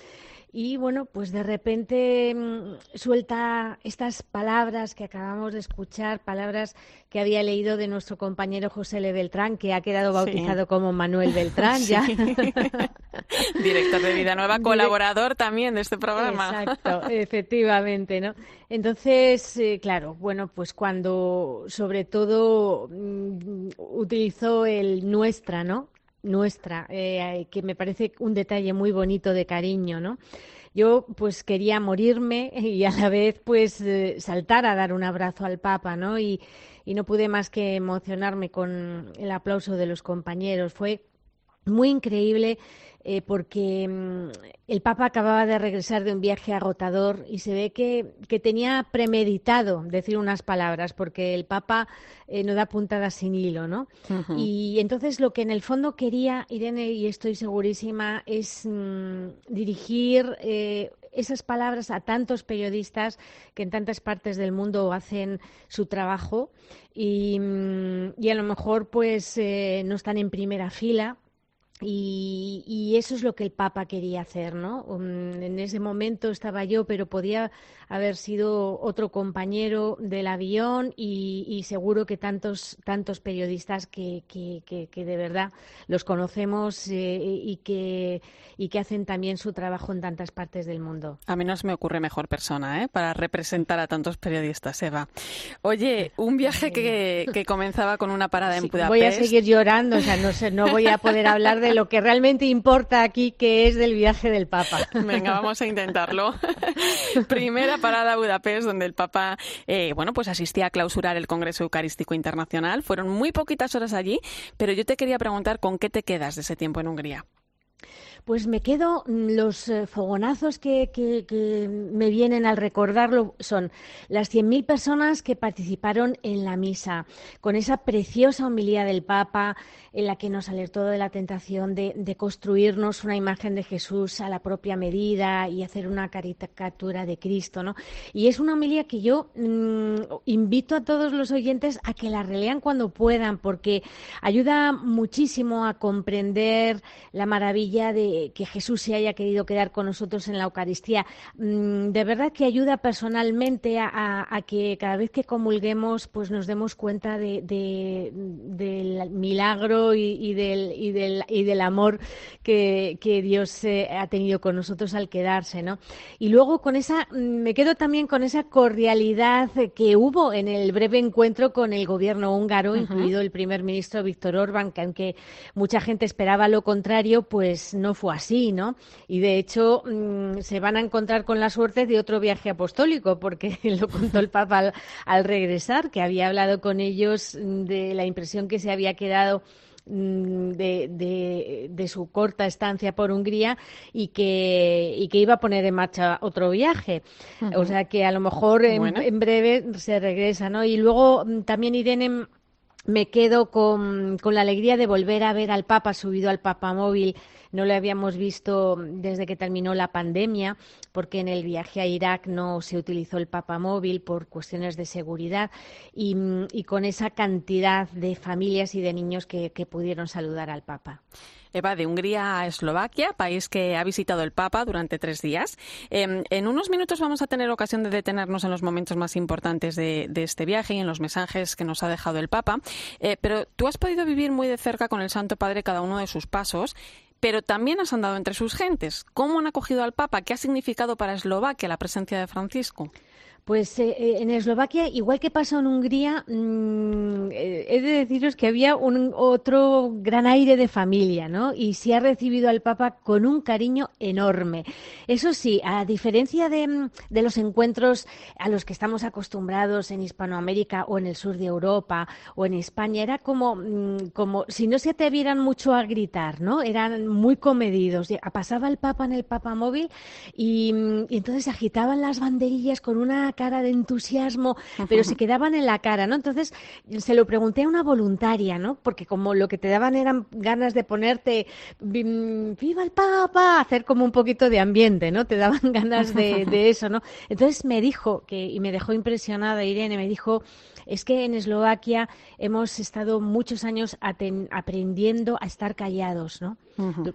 Y bueno, pues de repente mm, suelta estas palabras que acabamos de escuchar, palabras que había leído de nuestro compañero José Le Beltrán, que ha quedado bautizado como Manuel Beltrán [LAUGHS] ya. [LAUGHS] Director de Vida Nueva, [LAUGHS] colaborador también de este programa. Exacto, efectivamente, ¿no? Entonces, eh, claro, bueno, pues cuando sobre todo mm, utilizó el nuestra, ¿no? Nuestra, eh, que me parece un detalle muy bonito de cariño, ¿no? Yo pues quería morirme y a la vez pues eh, saltar a dar un abrazo al Papa, ¿no? Y, y no pude más que emocionarme con el aplauso de los compañeros. Fue muy increíble eh, porque mm, el Papa acababa de regresar de un viaje agotador y se ve que, tenía premeditado decir unas palabras, porque el Papa eh, no da puntadas sin hilo, ¿no? Y entonces lo que en el fondo quería Irene, y estoy segurísima, es mm, dirigir eh, esas palabras a tantos periodistas que en tantas partes del mundo hacen su trabajo y, mm, y a lo mejor pues no están en primera fila y, eso es lo que el Papa quería hacer, ¿no? Um, en ese momento estaba yo, pero podía haber sido otro compañero del avión y, seguro que tantos, tantos periodistas que, que, de verdad los conocemos eh, y, que, y que hacen también su trabajo en tantas partes del mundo. A mí no se me ocurre mejor persona ¿eh? para representar a tantos periodistas, Eva. Oye, un viaje que, comenzaba con una parada en Budapest. Voy a seguir llorando, o sea, no, sé, no voy a poder hablar de lo que realmente importa aquí, que es del viaje del Papa. [LAUGHS] Venga, vamos a intentarlo. [LAUGHS] Primera parada Budapest, donde el Papa, eh, bueno, pues asistía a clausurar el Congreso Eucarístico Internacional. Fueron muy poquitas horas allí, pero yo te quería preguntar con qué te quedas de ese tiempo en Hungría. Pues me quedo, mm, los eh, fogonazos que, me vienen al recordarlo son las 100.000 personas que participaron en la misa, con esa preciosa homilía del Papa en la que nos alertó de la tentación de, construirnos una imagen de Jesús a la propia medida y hacer una caricatura de Cristo. ¿no? Y es una homilía que yo mm, invito a todos los oyentes a que la relean cuando puedan, porque ayuda muchísimo a comprender la maravilla de que, Jesús se haya querido quedar con nosotros en la Eucaristía. Mm, de verdad que ayuda personalmente a, que cada vez que comulguemos pues nos demos cuenta de, del milagro y, del, y, del, y del amor que, Dios eh, ha tenido con nosotros al quedarse. ¿no? Y luego con esa, mm, me quedo también con esa cordialidad que hubo en el breve encuentro con el gobierno húngaro, incluido el primer ministro Víctor Orbán, que aunque mucha gente esperaba lo contrario, pues no fue así, ¿no? Y de hecho mm, se van a encontrar con la suerte de otro viaje apostólico, porque [LAUGHS] lo contó el Papa al, regresar, que había hablado con ellos de la impresión que se había quedado mm, de, su corta estancia por Hungría y que, y que iba a poner en marcha otro viaje. O sea que a lo mejor en, en, breve se regresa, ¿no? Y luego mm, también Irene me quedo con, con, la alegría de volver a ver al Papa subido al Papa móvil. No lo habíamos visto desde que terminó la pandemia, porque en el viaje a Irak no se utilizó el Papa móvil por cuestiones de seguridad y, con esa cantidad de familias y de niños que pudieron saludar al Papa. Eva, de Hungría a Eslovaquia, país que ha visitado el Papa durante tres días. Em, en unos minutos vamos a tener ocasión de detenernos en los momentos más importantes de, este viaje y en los mensajes que nos ha dejado el Papa. Eh, pero tú has podido vivir muy de cerca con el Santo Padre cada uno de sus pasos pero también has andado entre sus gentes. ¿Cómo han acogido al Papa? ¿Qué ha significado para Eslovaquia la presencia de Francisco? Pues eh, eh, en Eslovaquia, igual que pasó en Hungría, mm, eh, he de deciros que había un otro gran aire de familia, ¿no? Y se ha recibido al Papa con un cariño enorme. Eso sí, a diferencia de, mm, los encuentros a los que estamos acostumbrados en Hispanoamérica o en el sur de Europa o en España, era como, mm, como si no se atrevieran mucho a gritar, ¿no? Eran muy comedidos. Pasaba el Papa en el Papa móvil y entonces agitaban las banderillas con una cara de entusiasmo, pero se quedaban en la cara, ¿no? Entonces se lo pregunté a una voluntaria, ¿no? Porque como lo que te daban eran ganas de ponerte viva el Papa, hacer como un poquito de ambiente, ¿no? Te daban [LAUGHS] ganas de, de [LAUGHS] eso, ¿no? Entonces me dijo que y me dejó impresionada Irene, me dijo es que en Eslovaquia hemos estado muchos años aprendiendo a estar callados, ¿no?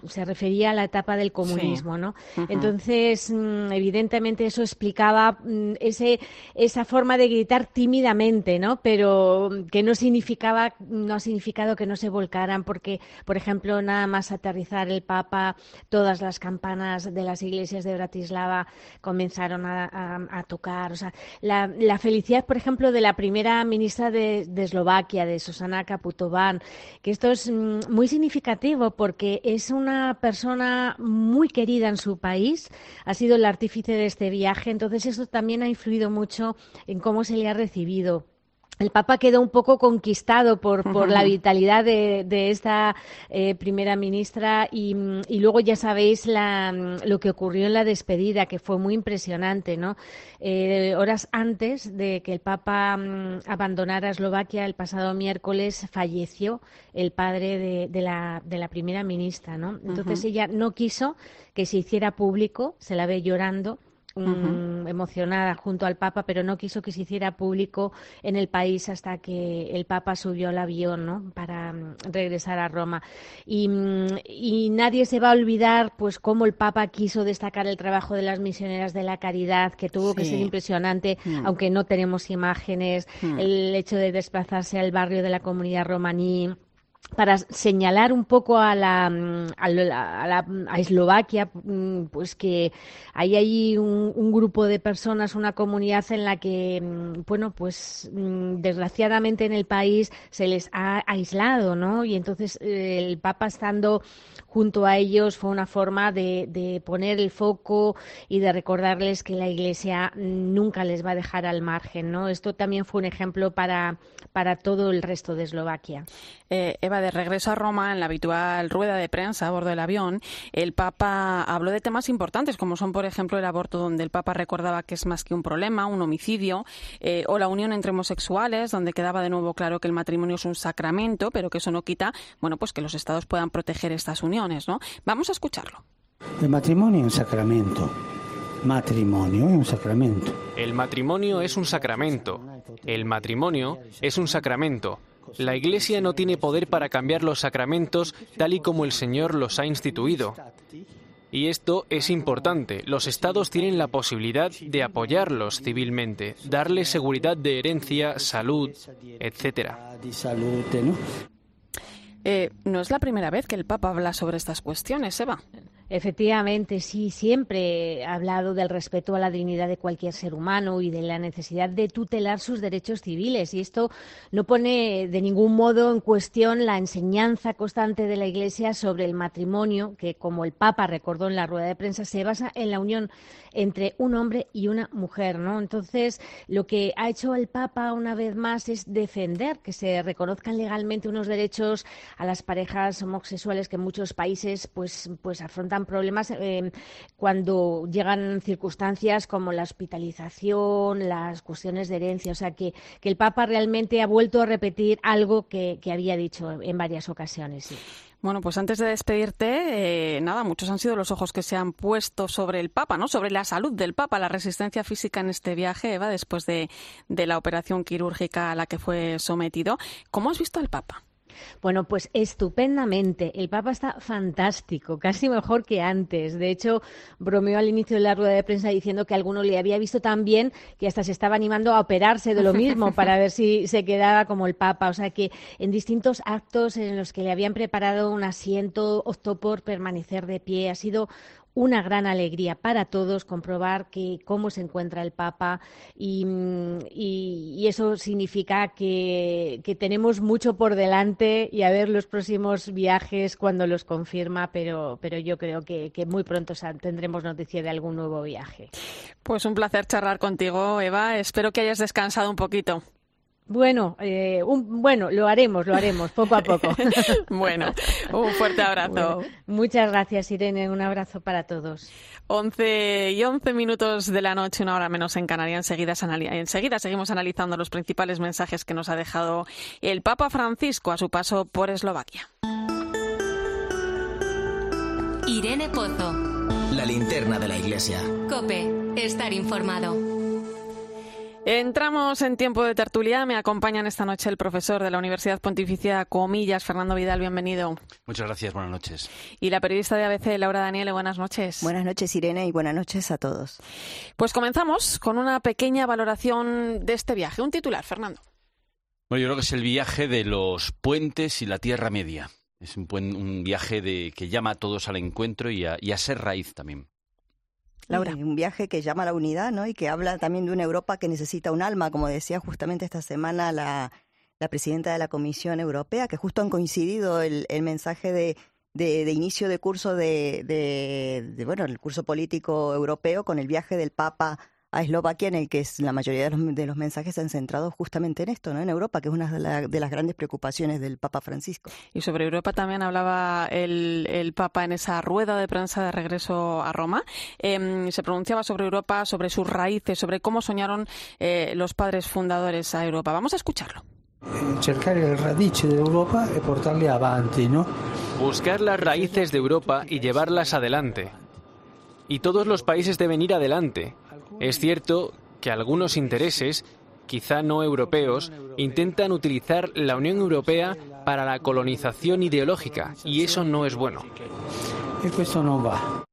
Se refería a la etapa del comunismo, ¿no? Entonces, mm, evidentemente eso explicaba mm, ese, esa forma de gritar tímidamente, ¿no? Pero que no significaba, no ha significado que no se volcaran, porque, por ejemplo, nada más aterrizar el Papa, todas las campanas de las iglesias de Bratislava comenzaron a, tocar. O sea, la, la felicidad, por ejemplo, de la primera ministra de, Eslovaquia, de Susana Kaputovan, que esto es mm, muy significativo porque es una persona muy querida en su país, ha sido el artífice de este viaje, entonces eso también ha influido mucho en cómo se le ha recibido el Papa quedó un poco conquistado por, por la [LAUGHS] vitalidad de, de esta eh, primera ministra y, y, luego ya sabéis la, lo que ocurrió en la despedida, que fue muy impresionante, ¿no? Eh, horas antes de que el Papa mm, abandonara Eslovaquia, el pasado miércoles falleció el padre de, de, la, de la primera ministra, ¿no? Entonces ella no quiso que se hiciera público, se la ve llorando emocionada junto al Papa, pero no quiso que se hiciera público en el país hasta que el Papa subió al avión ¿no? para mm, regresar a Roma. Y, mm, y, nadie se va a olvidar pues cómo el Papa quiso destacar el trabajo de las misioneras de la caridad, que tuvo que ser impresionante, mm. aunque no tenemos imágenes, el hecho de desplazarse al barrio de la comunidad romaní para señalar un poco a la, mm, a, Eslovaquia, mm, pues que hay ahí un, grupo de personas, una comunidad en la que, mm, bueno, pues desgraciadamente en el país se les ha aislado, ¿no? Y entonces eh, el Papa estando junto a ellos fue una forma de, poner el foco y de recordarles que la Iglesia nunca les va a dejar al margen, ¿no? Esto también fue un ejemplo para, para todo el resto de Eslovaquia. Eh, Eva, de regreso a Roma, en la habitual rueda de prensa a bordo del avión, el Papa habló de temas importantes, como son, por ejemplo, el aborto, donde el Papa recordaba que es más que un problema, un homicidio, eh, o la unión entre homosexuales, donde quedaba de nuevo claro que el matrimonio es un sacramento, pero que eso no quita, bueno, pues que los estados puedan proteger estas uniones, ¿no? Vamos a escucharlo. El matrimonio es un sacramento. Matrimonio es un sacramento. El matrimonio es un sacramento. El matrimonio es un sacramento. La Iglesia no tiene poder para cambiar los sacramentos tal y como el Señor los ha instituido. Y esto es importante. Los estados tienen la posibilidad de apoyarlos civilmente, darles seguridad de herencia, salud, etc. Eh, no es la primera vez que el Papa habla sobre estas cuestiones, Eva. Efectivamente, sí, siempre ha hablado del respeto a la dignidad de cualquier ser humano y de la necesidad de tutelar sus derechos civiles. Y esto no pone de ningún modo en cuestión la enseñanza constante de la Iglesia sobre el matrimonio, que, como el Papa recordó en la rueda de prensa, se basa en la unión entre un hombre y una mujer, ¿no? Entonces, lo que ha hecho el Papa una vez más es defender que se reconozcan legalmente unos derechos a las parejas homosexuales que en muchos países pues, pues afrontan problemas eh, cuando llegan circunstancias como la hospitalización, las cuestiones de herencia. O sea, que, el Papa realmente ha vuelto a repetir algo que, había dicho en varias ocasiones. Bueno, pues antes de despedirte, eh, nada, muchos han sido los ojos que se han puesto sobre el Papa, ¿no? Sobre la salud del Papa, la resistencia física en este viaje, Eva, después de, de la operación quirúrgica a la que fue sometido. ¿Cómo has visto al Papa? Bueno, pues estupendamente. El Papa está fantástico, casi mejor que antes. De hecho, bromeó al inicio de la rueda de prensa diciendo que alguno le había visto tan bien que hasta se estaba animando a operarse de lo mismo [LAUGHS] para ver si se quedaba como el Papa. O sea que en distintos actos en los que le habían preparado un asiento optó por permanecer de pie. Ha sido una gran alegría para todos comprobar que cómo se encuentra el Papa y, eso significa que, tenemos mucho por delante y a ver los próximos viajes cuando los confirma, pero, pero yo creo que, que muy pronto tendremos noticia de algún nuevo viaje. Pues un placer charlar contigo, Eva. Espero que hayas descansado un poquito. Bueno, eh, un, bueno, lo haremos, lo haremos, poco a poco. [LAUGHS] bueno, un fuerte abrazo. muchas gracias, Irene. Un abrazo para todos. 11 y 11 minutos de la noche, una hora menos en Canarias. Enseguida, enseguida seguimos analizando los principales mensajes que nos ha dejado el Papa Francisco a su paso por Eslovaquia. Irene Pozo. La linterna de la iglesia. Cope, estar informado. Entramos en tiempo de tertulia. Me acompañan esta noche el profesor de la Universidad Pontificia Comillas, Fernando Vidal. Bienvenido. Muchas gracias. Buenas noches. Y la periodista de ABC, Laura Daniele. Buenas noches. Buenas noches, Irene, y buenas noches a todos. Pues comenzamos con una pequeña valoración de este viaje. Un titular, Fernando. Bueno, yo creo que es el viaje de los puentes y la Tierra Media. Es un, un viaje de, que llama a todos al encuentro y a ser raíz también. Laura. un viaje que llama a la unidad, ¿no? Y que habla también de una Europa que necesita un alma, como decía justamente esta semana la, la presidenta de la Comisión Europea, que justo han coincidido el, el mensaje de, de, de, inicio de curso de, de, bueno, el curso político europeo con el viaje del Papa a Eslovaquia, en el que la mayoría de los, mensajes se han centrado justamente en esto, ¿no? en Europa, que es una de, las grandes preocupaciones del Papa Francisco. Y sobre Europa también hablaba el, Papa en esa rueda de prensa de regreso a Roma. Em, se pronunciaba sobre Europa, sobre sus raíces, sobre cómo soñaron eh, los padres fundadores a Europa. Vamos a escucharlo. de Europa e avanti, ¿no? Buscar las raíces de Europa y llevarlas adelante. Y todos los países deben ir adelante es cierto que algunos intereses, quizá no europeos, intentan utilizar la Unión Europea para la colonización ideológica y eso no es bueno. no va.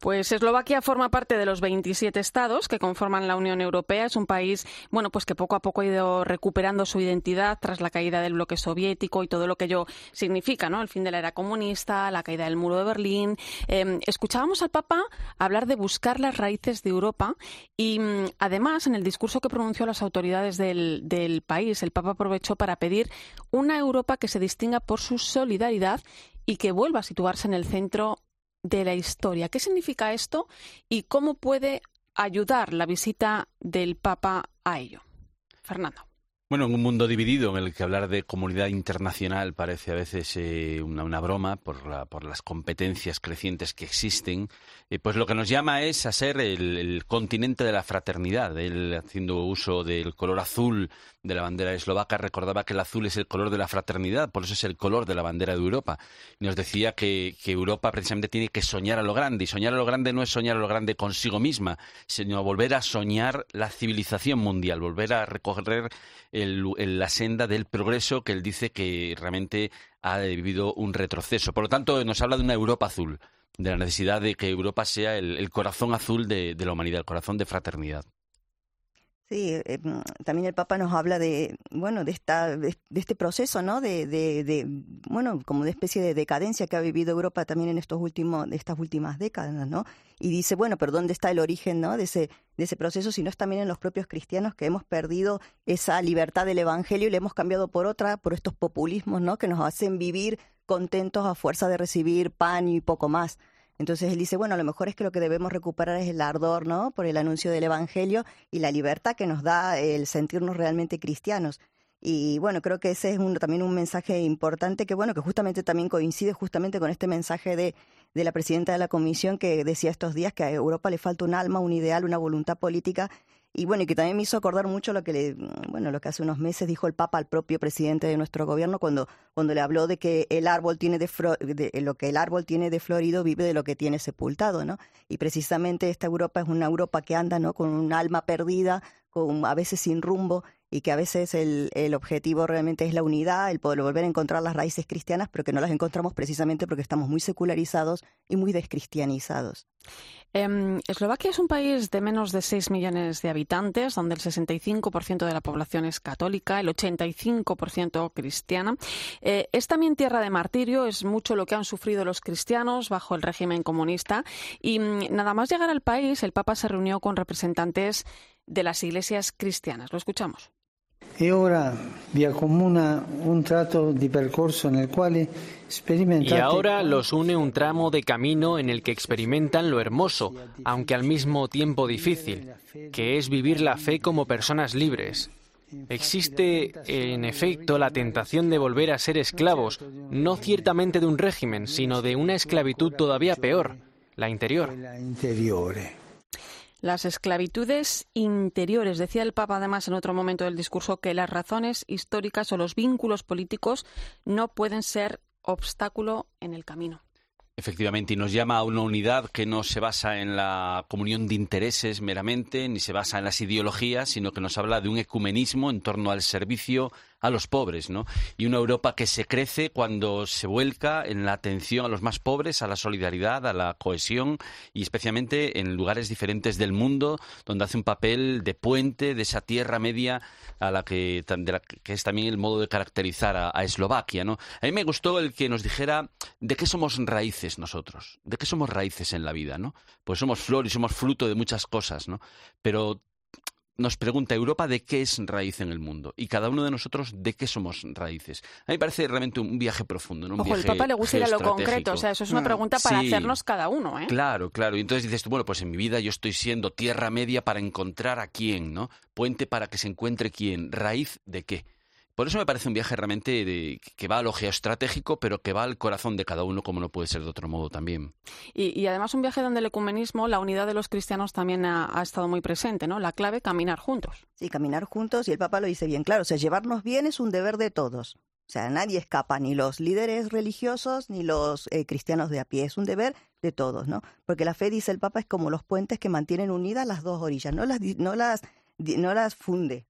Pues Eslovaquia forma parte de los 27 estados que conforman la Unión Europea. Es un país, bueno, pues que poco a poco ha ido recuperando su identidad tras la caída del bloque soviético y todo lo que ello significa, ¿no? El fin de la era comunista, la caída del muro de Berlín. Em, escuchábamos al Papa hablar de buscar las raíces de Europa y mm, además en el discurso que pronunció a las autoridades del, del país, el Papa aprovechó para pedir una Europa que se distinga por su solidaridad y que vuelva a situarse en el centro de la historia. ¿Qué significa esto y cómo puede ayudar la visita del Papa a ello? Fernando. Bueno, en un mundo dividido en el que hablar de comunidad internacional parece a veces eh, una, broma por, las competencias crecientes que existen, eh, pues lo que nos llama es a ser el, continente de la fraternidad, haciendo uso del color azul de la bandera eslovaca recordaba que el azul es el color de la fraternidad, por eso es el color de la bandera de Europa. Y nos decía que, Europa precisamente tiene que soñar a lo grande, y soñar a lo grande no es soñar a lo grande consigo misma, sino volver a soñar la civilización mundial, volver a recorrer la senda del progreso que él dice que realmente ha vivido un retroceso. Por lo tanto, nos habla de una Europa azul, de la necesidad de que Europa sea el, corazón azul de la humanidad, el corazón de fraternidad. Sí, eh, mm, también el Papa nos habla de, bueno, de esta, de, este proceso, ¿no? De, de, bueno, como de especie de decadencia que ha vivido Europa también en estos últimos, de estas últimas décadas, ¿no? Y dice, bueno, pero ¿dónde está el origen, ¿no? De ese, de ese proceso, si no es también en los propios cristianos que hemos perdido esa libertad del Evangelio y le hemos cambiado por otra, por estos populismos, ¿no? Que nos hacen vivir contentos a fuerza de recibir pan y poco más. Entonces él dice, bueno, a lo mejor es que lo que debemos recuperar es el ardor, ¿no? Por el anuncio del Evangelio y la libertad que nos da el sentirnos realmente cristianos. Y bueno, creo que ese es un, también un mensaje importante que, bueno, que justamente también coincide justamente con este mensaje de, de la presidenta de la Comisión que decía estos días que a Europa le falta un alma, un ideal, una voluntad política y bueno, y que también me hizo acordar mucho lo que le, bueno, lo que hace unos meses dijo el Papa al propio presidente de nuestro gobierno cuando, cuando le habló de que el árbol tiene de, de, lo que el árbol tiene de florido vive de lo que tiene sepultado, ¿no? Y precisamente esta Europa es una Europa que anda, ¿no? Con un alma perdida, con a veces sin rumbo y que a veces el, objetivo realmente es la unidad, el poder volver a encontrar las raíces cristianas, pero que no las encontramos precisamente porque estamos muy secularizados y muy descristianizados. Em, Eslovaquia es un país de menos de 6 millones de habitantes, donde el 65% de la población es católica, el 85% cristiana. Eh, es también tierra de martirio, es mucho lo que han sufrido los cristianos bajo el régimen comunista. Y mm, nada más llegar al país, el Papa se reunió con representantes de las iglesias cristianas. Lo escuchamos. Y ahora un trato percorso Y ahora los une un tramo de camino en el que experimentan lo hermoso, aunque al mismo tiempo difícil, que es vivir la fe como personas libres. Existe, en efecto, la tentación de volver a ser esclavos, no ciertamente de un régimen, sino de una esclavitud todavía peor, la interior. Las esclavitudes interiores. Decía el Papa, además, en otro momento del discurso, que las razones históricas o los vínculos políticos no pueden ser obstáculo en el camino. Efectivamente, y nos llama a una unidad que no se basa en la comunión de intereses meramente, ni se basa en las ideologías, sino que nos habla de un ecumenismo en torno al servicio a los pobres, ¿no? Y una Europa que se crece cuando se vuelca en la atención a los más pobres, a la solidaridad, a la cohesión y especialmente en lugares diferentes del mundo, donde hace un papel de puente de esa tierra media a la que, que es también el modo de caracterizar a, a, Eslovaquia, ¿no? A mí me gustó el que nos dijera de qué somos raíces nosotros, de qué somos raíces en la vida, ¿no? Pues somos flor y somos fruto de muchas cosas, ¿no? Pero nos pregunta Europa de qué es raíz en el mundo y cada uno de nosotros de qué somos raíces. A mí me parece realmente un viaje profundo, ¿no? Un Ojo, el Papa le gusta ir a lo concreto, o sea, eso es una mm, pregunta para hacernos cada uno, ¿eh? Claro, claro. Y entonces dices tú, bueno, pues en mi vida yo estoy siendo tierra media para encontrar a quién, ¿no? Puente para que se encuentre quién, raíz de qué. Por eso me parece un viaje realmente que va a lo geoestratégico, pero que va al corazón de cada uno, como no puede ser de otro modo también. Y, además un viaje donde el ecumenismo, la unidad de los cristianos también ha, estado muy presente, ¿no? La clave, caminar juntos. Sí, caminar juntos, y el Papa lo dice bien claro, o sea, llevarnos bien es un deber de todos. O sea, nadie escapa, ni los líderes religiosos, ni los eh, cristianos de a pie. Es un deber de todos, ¿no? Porque la fe, dice el Papa, es como los puentes que mantienen unidas las dos orillas, no las, no las, no las funde,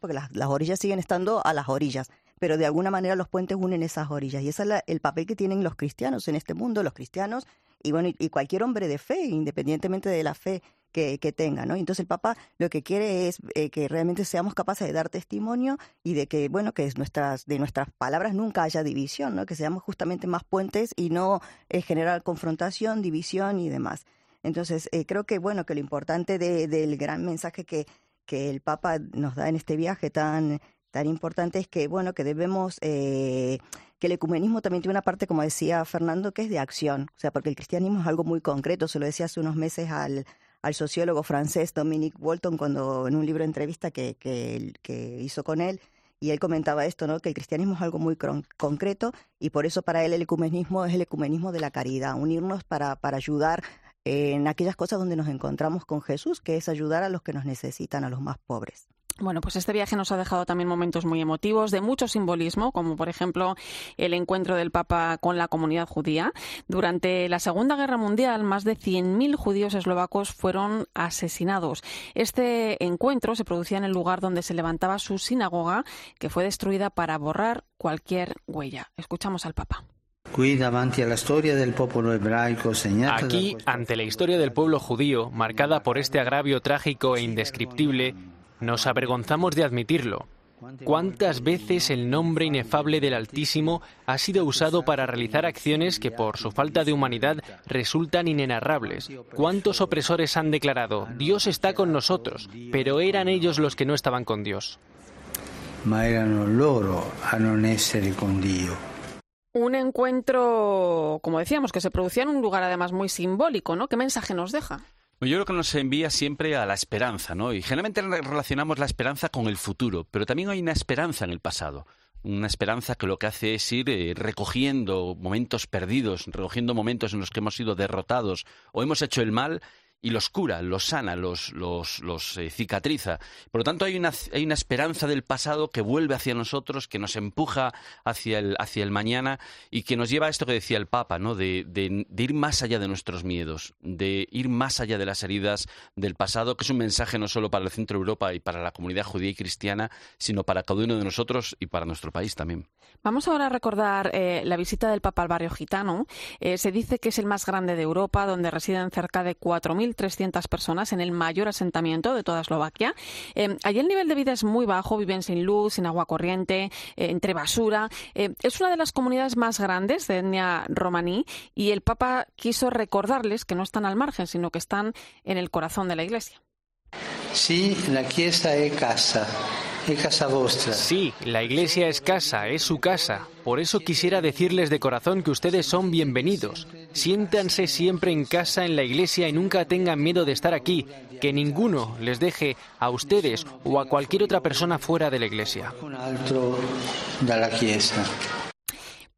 porque las, orillas siguen estando a las orillas, pero de alguna manera los puentes unen esas orillas. Y ese es el papel que tienen los cristianos en este mundo, los cristianos y bueno y, cualquier hombre de fe, independientemente de la fe que, que tenga, ¿no? Entonces el Papa lo que quiere es eh, que realmente seamos capaces de dar testimonio y de que, bueno, que nuestras, de nuestras palabras nunca haya división, ¿no? Que seamos justamente más puentes y no eh, generar confrontación, división y demás. Entonces, eh, creo que, bueno, que lo importante del gran mensaje que, que el Papa nos da en este viaje tan, tan importante es que, bueno, que debemos, eh, que el ecumenismo también tiene una parte, como decía Fernando, que es de acción, o sea, porque el cristianismo es algo muy concreto, se lo decía hace unos meses al, al sociólogo francés Dominique Walton cuando en un libro de entrevista que, que, que hizo con él, y él comentaba esto, ¿no? que el cristianismo es algo muy concreto y por eso para él el ecumenismo es el ecumenismo de la caridad, unirnos para, para ayudar en aquellas cosas donde nos encontramos con Jesús, que es ayudar a los que nos necesitan, a los más pobres. Bueno, pues este viaje nos ha dejado también momentos muy emotivos, de mucho simbolismo, como por ejemplo el encuentro del Papa con la comunidad judía. Durante la Segunda Guerra Mundial, más de 100.000 judíos eslovacos fueron asesinados. Este encuentro se producía en el lugar donde se levantaba su sinagoga, que fue destruida para borrar cualquier huella. Escuchamos al Papa. Aquí, ante la historia del pueblo judío, marcada por este agravio trágico e indescriptible, nos avergonzamos de admitirlo. ¿Cuántas veces el nombre inefable del Altísimo ha sido usado para realizar acciones que por su falta de humanidad resultan inenarrables? ¿Cuántos opresores han declarado, Dios está con nosotros, pero eran ellos los que no estaban con Dios? Ma erano loro a non essere con Dio. Un encuentro, como decíamos, que se producía en un lugar además muy simbólico, ¿no? ¿Qué mensaje nos deja? Yo creo que nos envía siempre a la esperanza, ¿no? Y generalmente relacionamos la esperanza con el futuro, pero también hay una esperanza en el pasado. Una esperanza que lo que hace es ir eh, recogiendo momentos perdidos, recogiendo momentos en los que hemos sido derrotados o hemos hecho el mal y los cura, los sana, los, los, eh, cicatriza. Por lo tanto, hay una, hay una esperanza del pasado que vuelve hacia nosotros, que nos empuja hacia el, hacia el mañana y que nos lleva a esto que decía el Papa, ¿no? De, de, ir más allá de nuestros miedos, de ir más allá de las heridas del pasado, que es un mensaje no solo para el centro de Europa y para la comunidad judía y cristiana, sino para cada uno de nosotros y para nuestro país también. Vamos ahora a recordar eh, la visita del Papa al barrio gitano. Eh, se dice que es el más grande de Europa, donde residen cerca de 4.300 personas en el mayor asentamiento de toda Eslovaquia. Eh, allí el nivel de vida es muy bajo, viven sin luz, sin agua corriente, eh, entre basura. Eh, es una de las comunidades más grandes de etnia romaní y el Papa quiso recordarles que no están al margen, sino que están en el corazón de la Iglesia. Sí, la Chiesa es casa. Es casa vostra. Sí, la iglesia es casa, es su casa. Por eso quisiera decirles de corazón que ustedes son bienvenidos. Siéntanse siempre en casa en la iglesia y nunca tengan miedo de estar aquí. Que ninguno les deje a ustedes o a cualquier otra persona fuera de la iglesia. Un altro dalla Chiesa.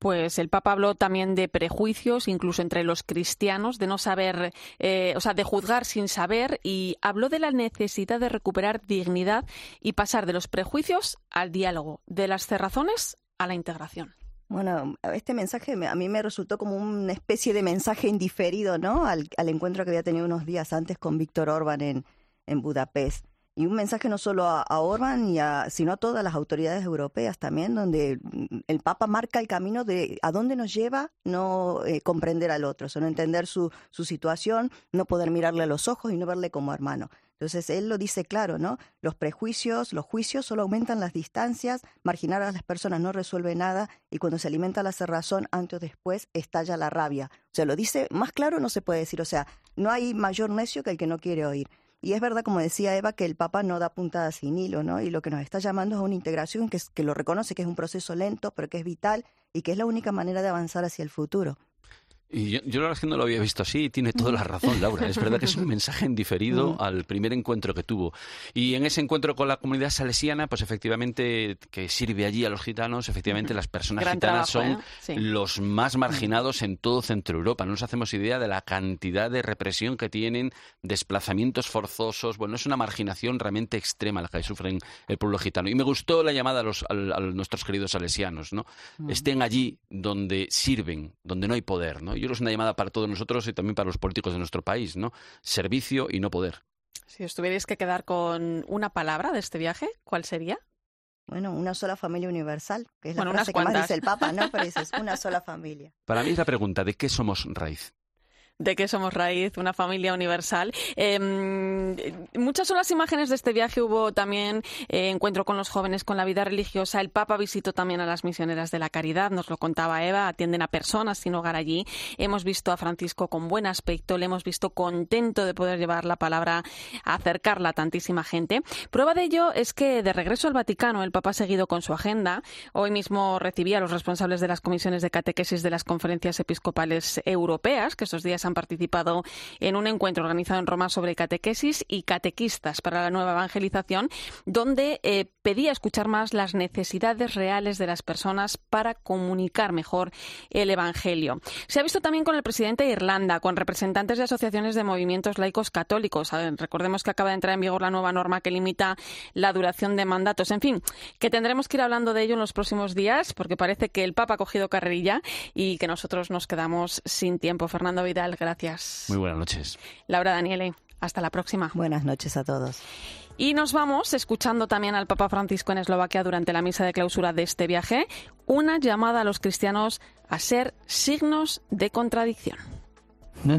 Pues el Papa habló también de prejuicios, incluso entre los cristianos, de no saber, eh, o sea, de juzgar sin saber, y habló de la necesidad de recuperar dignidad y pasar de los prejuicios al diálogo, de las cerrazones a la integración. Bueno, este mensaje a mí me resultó como una especie de mensaje indiferido, ¿no? Al, encuentro que había tenido unos días antes con Víctor Orban en, en Budapest y un mensaje no solo a, Orban, y a, sino a todas las autoridades europeas también, donde el Papa marca el camino de a dónde nos lleva no eh, comprender al otro, sino entender su, su situación, no poder mirarle a los ojos y no verle como hermano. Entonces él lo dice claro, ¿no? Los prejuicios, los juicios solo aumentan las distancias, marginar a las personas no resuelve nada y cuando se alimenta la cerrazón, antes o después estalla la rabia. O sea, lo dice más claro no se puede decir, o sea, no hay mayor necio que el que no quiere oír. Y es verdad, como decía Eva, que el Papa no da puntada sin hilo, ¿no? Y lo que nos está llamando es a una integración que, es, que lo reconoce que es un proceso lento, pero que es vital y que es la única manera de avanzar hacia el futuro. Y yo, yo la verdad es que no lo había visto así y tiene toda la razón, Laura. Es verdad que es un mensaje en diferido al primer encuentro que tuvo. Y en ese encuentro con la comunidad salesiana, pues efectivamente, que sirve allí a los gitanos, efectivamente las personas Gran gitanas trabajo, son ¿eh? Sí. los más marginados en todo Centro Europa. No nos hacemos idea de la cantidad de represión que tienen, desplazamientos forzosos. Bueno, es una marginación realmente extrema la que sufren el pueblo gitano. Y me gustó la llamada a, los, a, a nuestros queridos salesianos, ¿no? Estén allí donde sirven, donde no hay poder, ¿no? Yo creo que es una llamada para todos nosotros y también para los políticos de nuestro país, ¿no? Servicio y no poder. Si os tuvierais que quedar con una palabra de este viaje, ¿cuál sería? Bueno, una sola familia universal, que es Bueno, la frase que más dice el Papa, ¿no? Pero dices, una sola [LAUGHS] familia. Para mí es la pregunta, ¿de qué somos raíz? De que somos raíz, una familia universal. Eh, muchas son las imágenes de este viaje. Hubo también eh, encuentro con los jóvenes, con la vida religiosa. El Papa visitó también a las misioneras de la caridad, nos lo contaba Eva, atienden a personas sin hogar allí. Hemos visto a Francisco con buen aspecto, le hemos visto contento de poder llevar la palabra, acercarla a tantísima gente. Prueba de ello es que de regreso al Vaticano, el Papa ha seguido con su agenda. Hoy mismo recibía a los responsables de las comisiones de catequesis de las conferencias episcopales europeas, que estos días han han participado en un encuentro organizado en Roma sobre catequesis y catequistas para la nueva evangelización, donde eh, pedía escuchar más las necesidades reales de las personas para comunicar mejor el Evangelio. Se ha visto también con el presidente de Irlanda, con representantes de asociaciones de movimientos laicos católicos. Recordemos que acaba de entrar en vigor la nueva norma que limita la duración de mandatos. En fin, que tendremos que ir hablando de ello en los próximos días, porque parece que el Papa ha cogido carrerilla y que nosotros nos quedamos sin tiempo. Fernando Vidal, gracias. Muy buenas noches. Laura Daniele, hasta la próxima. Buenas noches a todos. Y nos vamos escuchando también al Papa Francisco en Eslovaquia durante la misa de clausura de este viaje, una llamada a los cristianos a ser signos de contradicción. No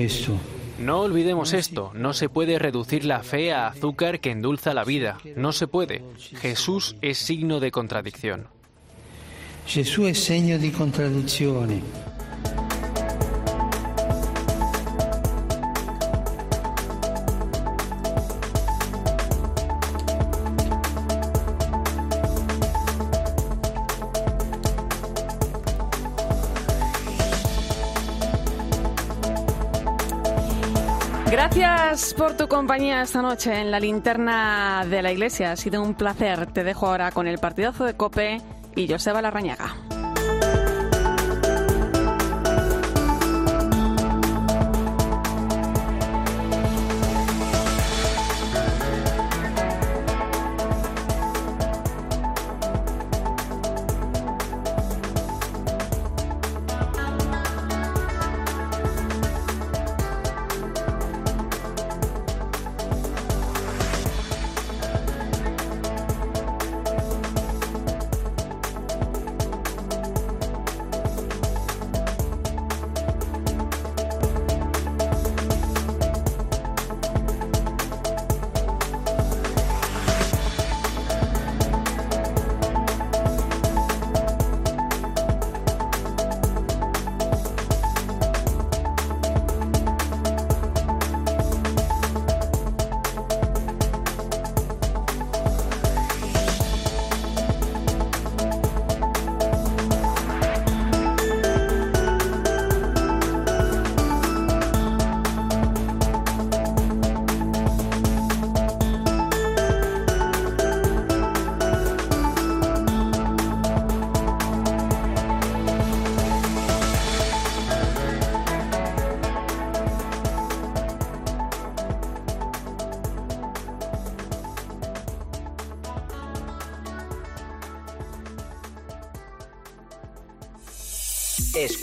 esto. No olvidemos esto, no se puede reducir la fe a azúcar que endulza la vida, no se puede. Jesús es signo de contradicción. Jesús es signo de contradicción. Gracias por tu compañía esta noche en la linterna de la iglesia. Ha sido un placer. Te dejo ahora con el partidazo de Cope y Joseba Larrañaga.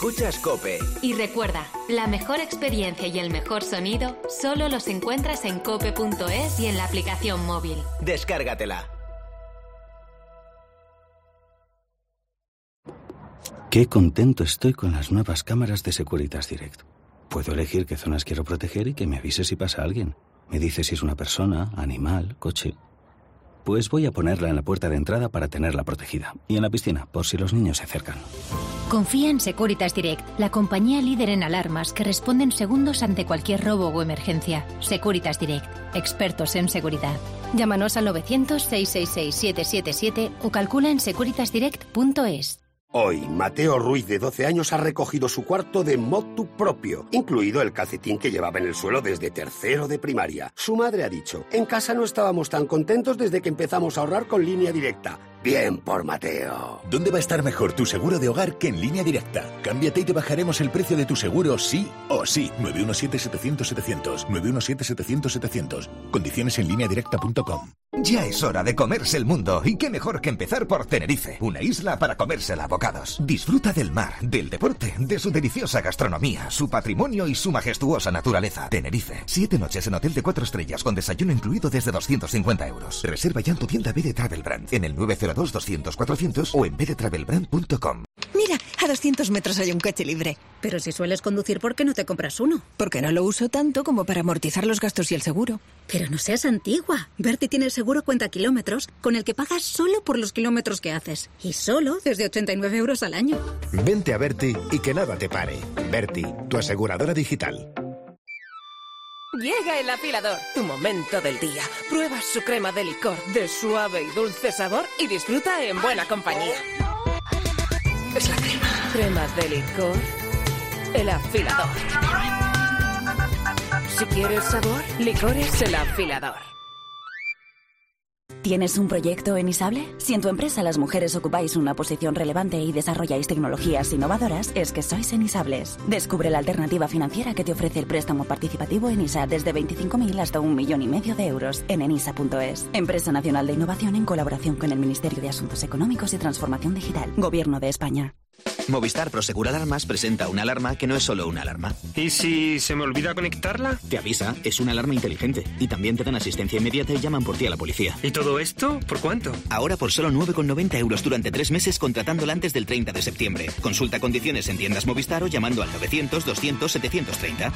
Escuchas Cope. Y recuerda, la mejor experiencia y el mejor sonido solo los encuentras en cope.es y en la aplicación móvil. Descárgatela. Qué contento estoy con las nuevas cámaras de Securitas Direct. Puedo elegir qué zonas quiero proteger y que me avise si pasa alguien. Me dice si es una persona, animal, coche. Pues voy a ponerla en la puerta de entrada para tenerla protegida. Y en la piscina, por si los niños se acercan. Confía en Securitas Direct, la compañía líder en alarmas que responden segundos ante cualquier robo o emergencia. Securitas Direct, expertos en seguridad. Llámanos al 900-666-777 o calcula en securitasdirect.es. Hoy, Mateo Ruiz, de 12 años, ha recogido su cuarto de motu propio, incluido el calcetín que llevaba en el suelo desde tercero de primaria. Su madre ha dicho, en casa no estábamos tan contentos desde que empezamos a ahorrar con línea directa. Bien por Mateo. ¿Dónde va a estar mejor tu seguro de hogar que en línea directa? Cámbiate y te bajaremos el precio de tu seguro sí o sí. 917-700-700. 917-700-700. Condiciones en línea directa.com. Ya es hora de comerse el mundo y qué mejor que empezar por Tenerife, una isla para comérsela a bocados. Disfruta del mar, del deporte, de su deliciosa gastronomía, su patrimonio y su majestuosa naturaleza. Tenerife, siete noches en hotel de cuatro estrellas con desayuno incluido desde 250 euros. Reserva ya en tu tienda B de Travel Brand en el 902 200 400 o en bdetravelbrand.com. Mira, a 200 metros hay un coche libre. Pero si sueles conducir, ¿por qué no te compras uno? Porque no lo uso tanto como para amortizar los gastos y el seguro. Pero no seas antigua. Berti tiene el seguro cuenta kilómetros con el que pagas solo por los kilómetros que haces. Y solo desde 89 euros al año. Vente a Berti y que nada te pare. Berti, tu aseguradora digital. Llega el afilador, tu momento del día. Pruebas su crema de licor de suave y dulce sabor y disfruta en buena compañía. Es la crema. Cremas de licor El afilador. Si quieres sabor, licores el afilador. ¿Tienes un proyecto en Isable? Si en tu empresa las mujeres ocupáis una posición relevante y desarrolláis tecnologías innovadoras, es que sois en Isables. Descubre la alternativa financiera que te ofrece el préstamo participativo en ISA desde 25.000 hasta un millón y medio de euros en enisa.es. Empresa Nacional de Innovación en colaboración con el Ministerio de Asuntos Económicos y Transformación Digital. Gobierno de España. Movistar Prosegur Alarmas presenta una alarma que no es solo una alarma. ¿Y si se me olvida conectarla? Te avisa, es una alarma inteligente y también te dan asistencia inmediata y llaman por ti a la policía. ¿Y todo esto? ¿Por cuánto? Ahora por solo 9,90 euros durante tres meses contratándola antes del 30 de septiembre. Consulta condiciones en tiendas Movistar o llamando al 900 200 730.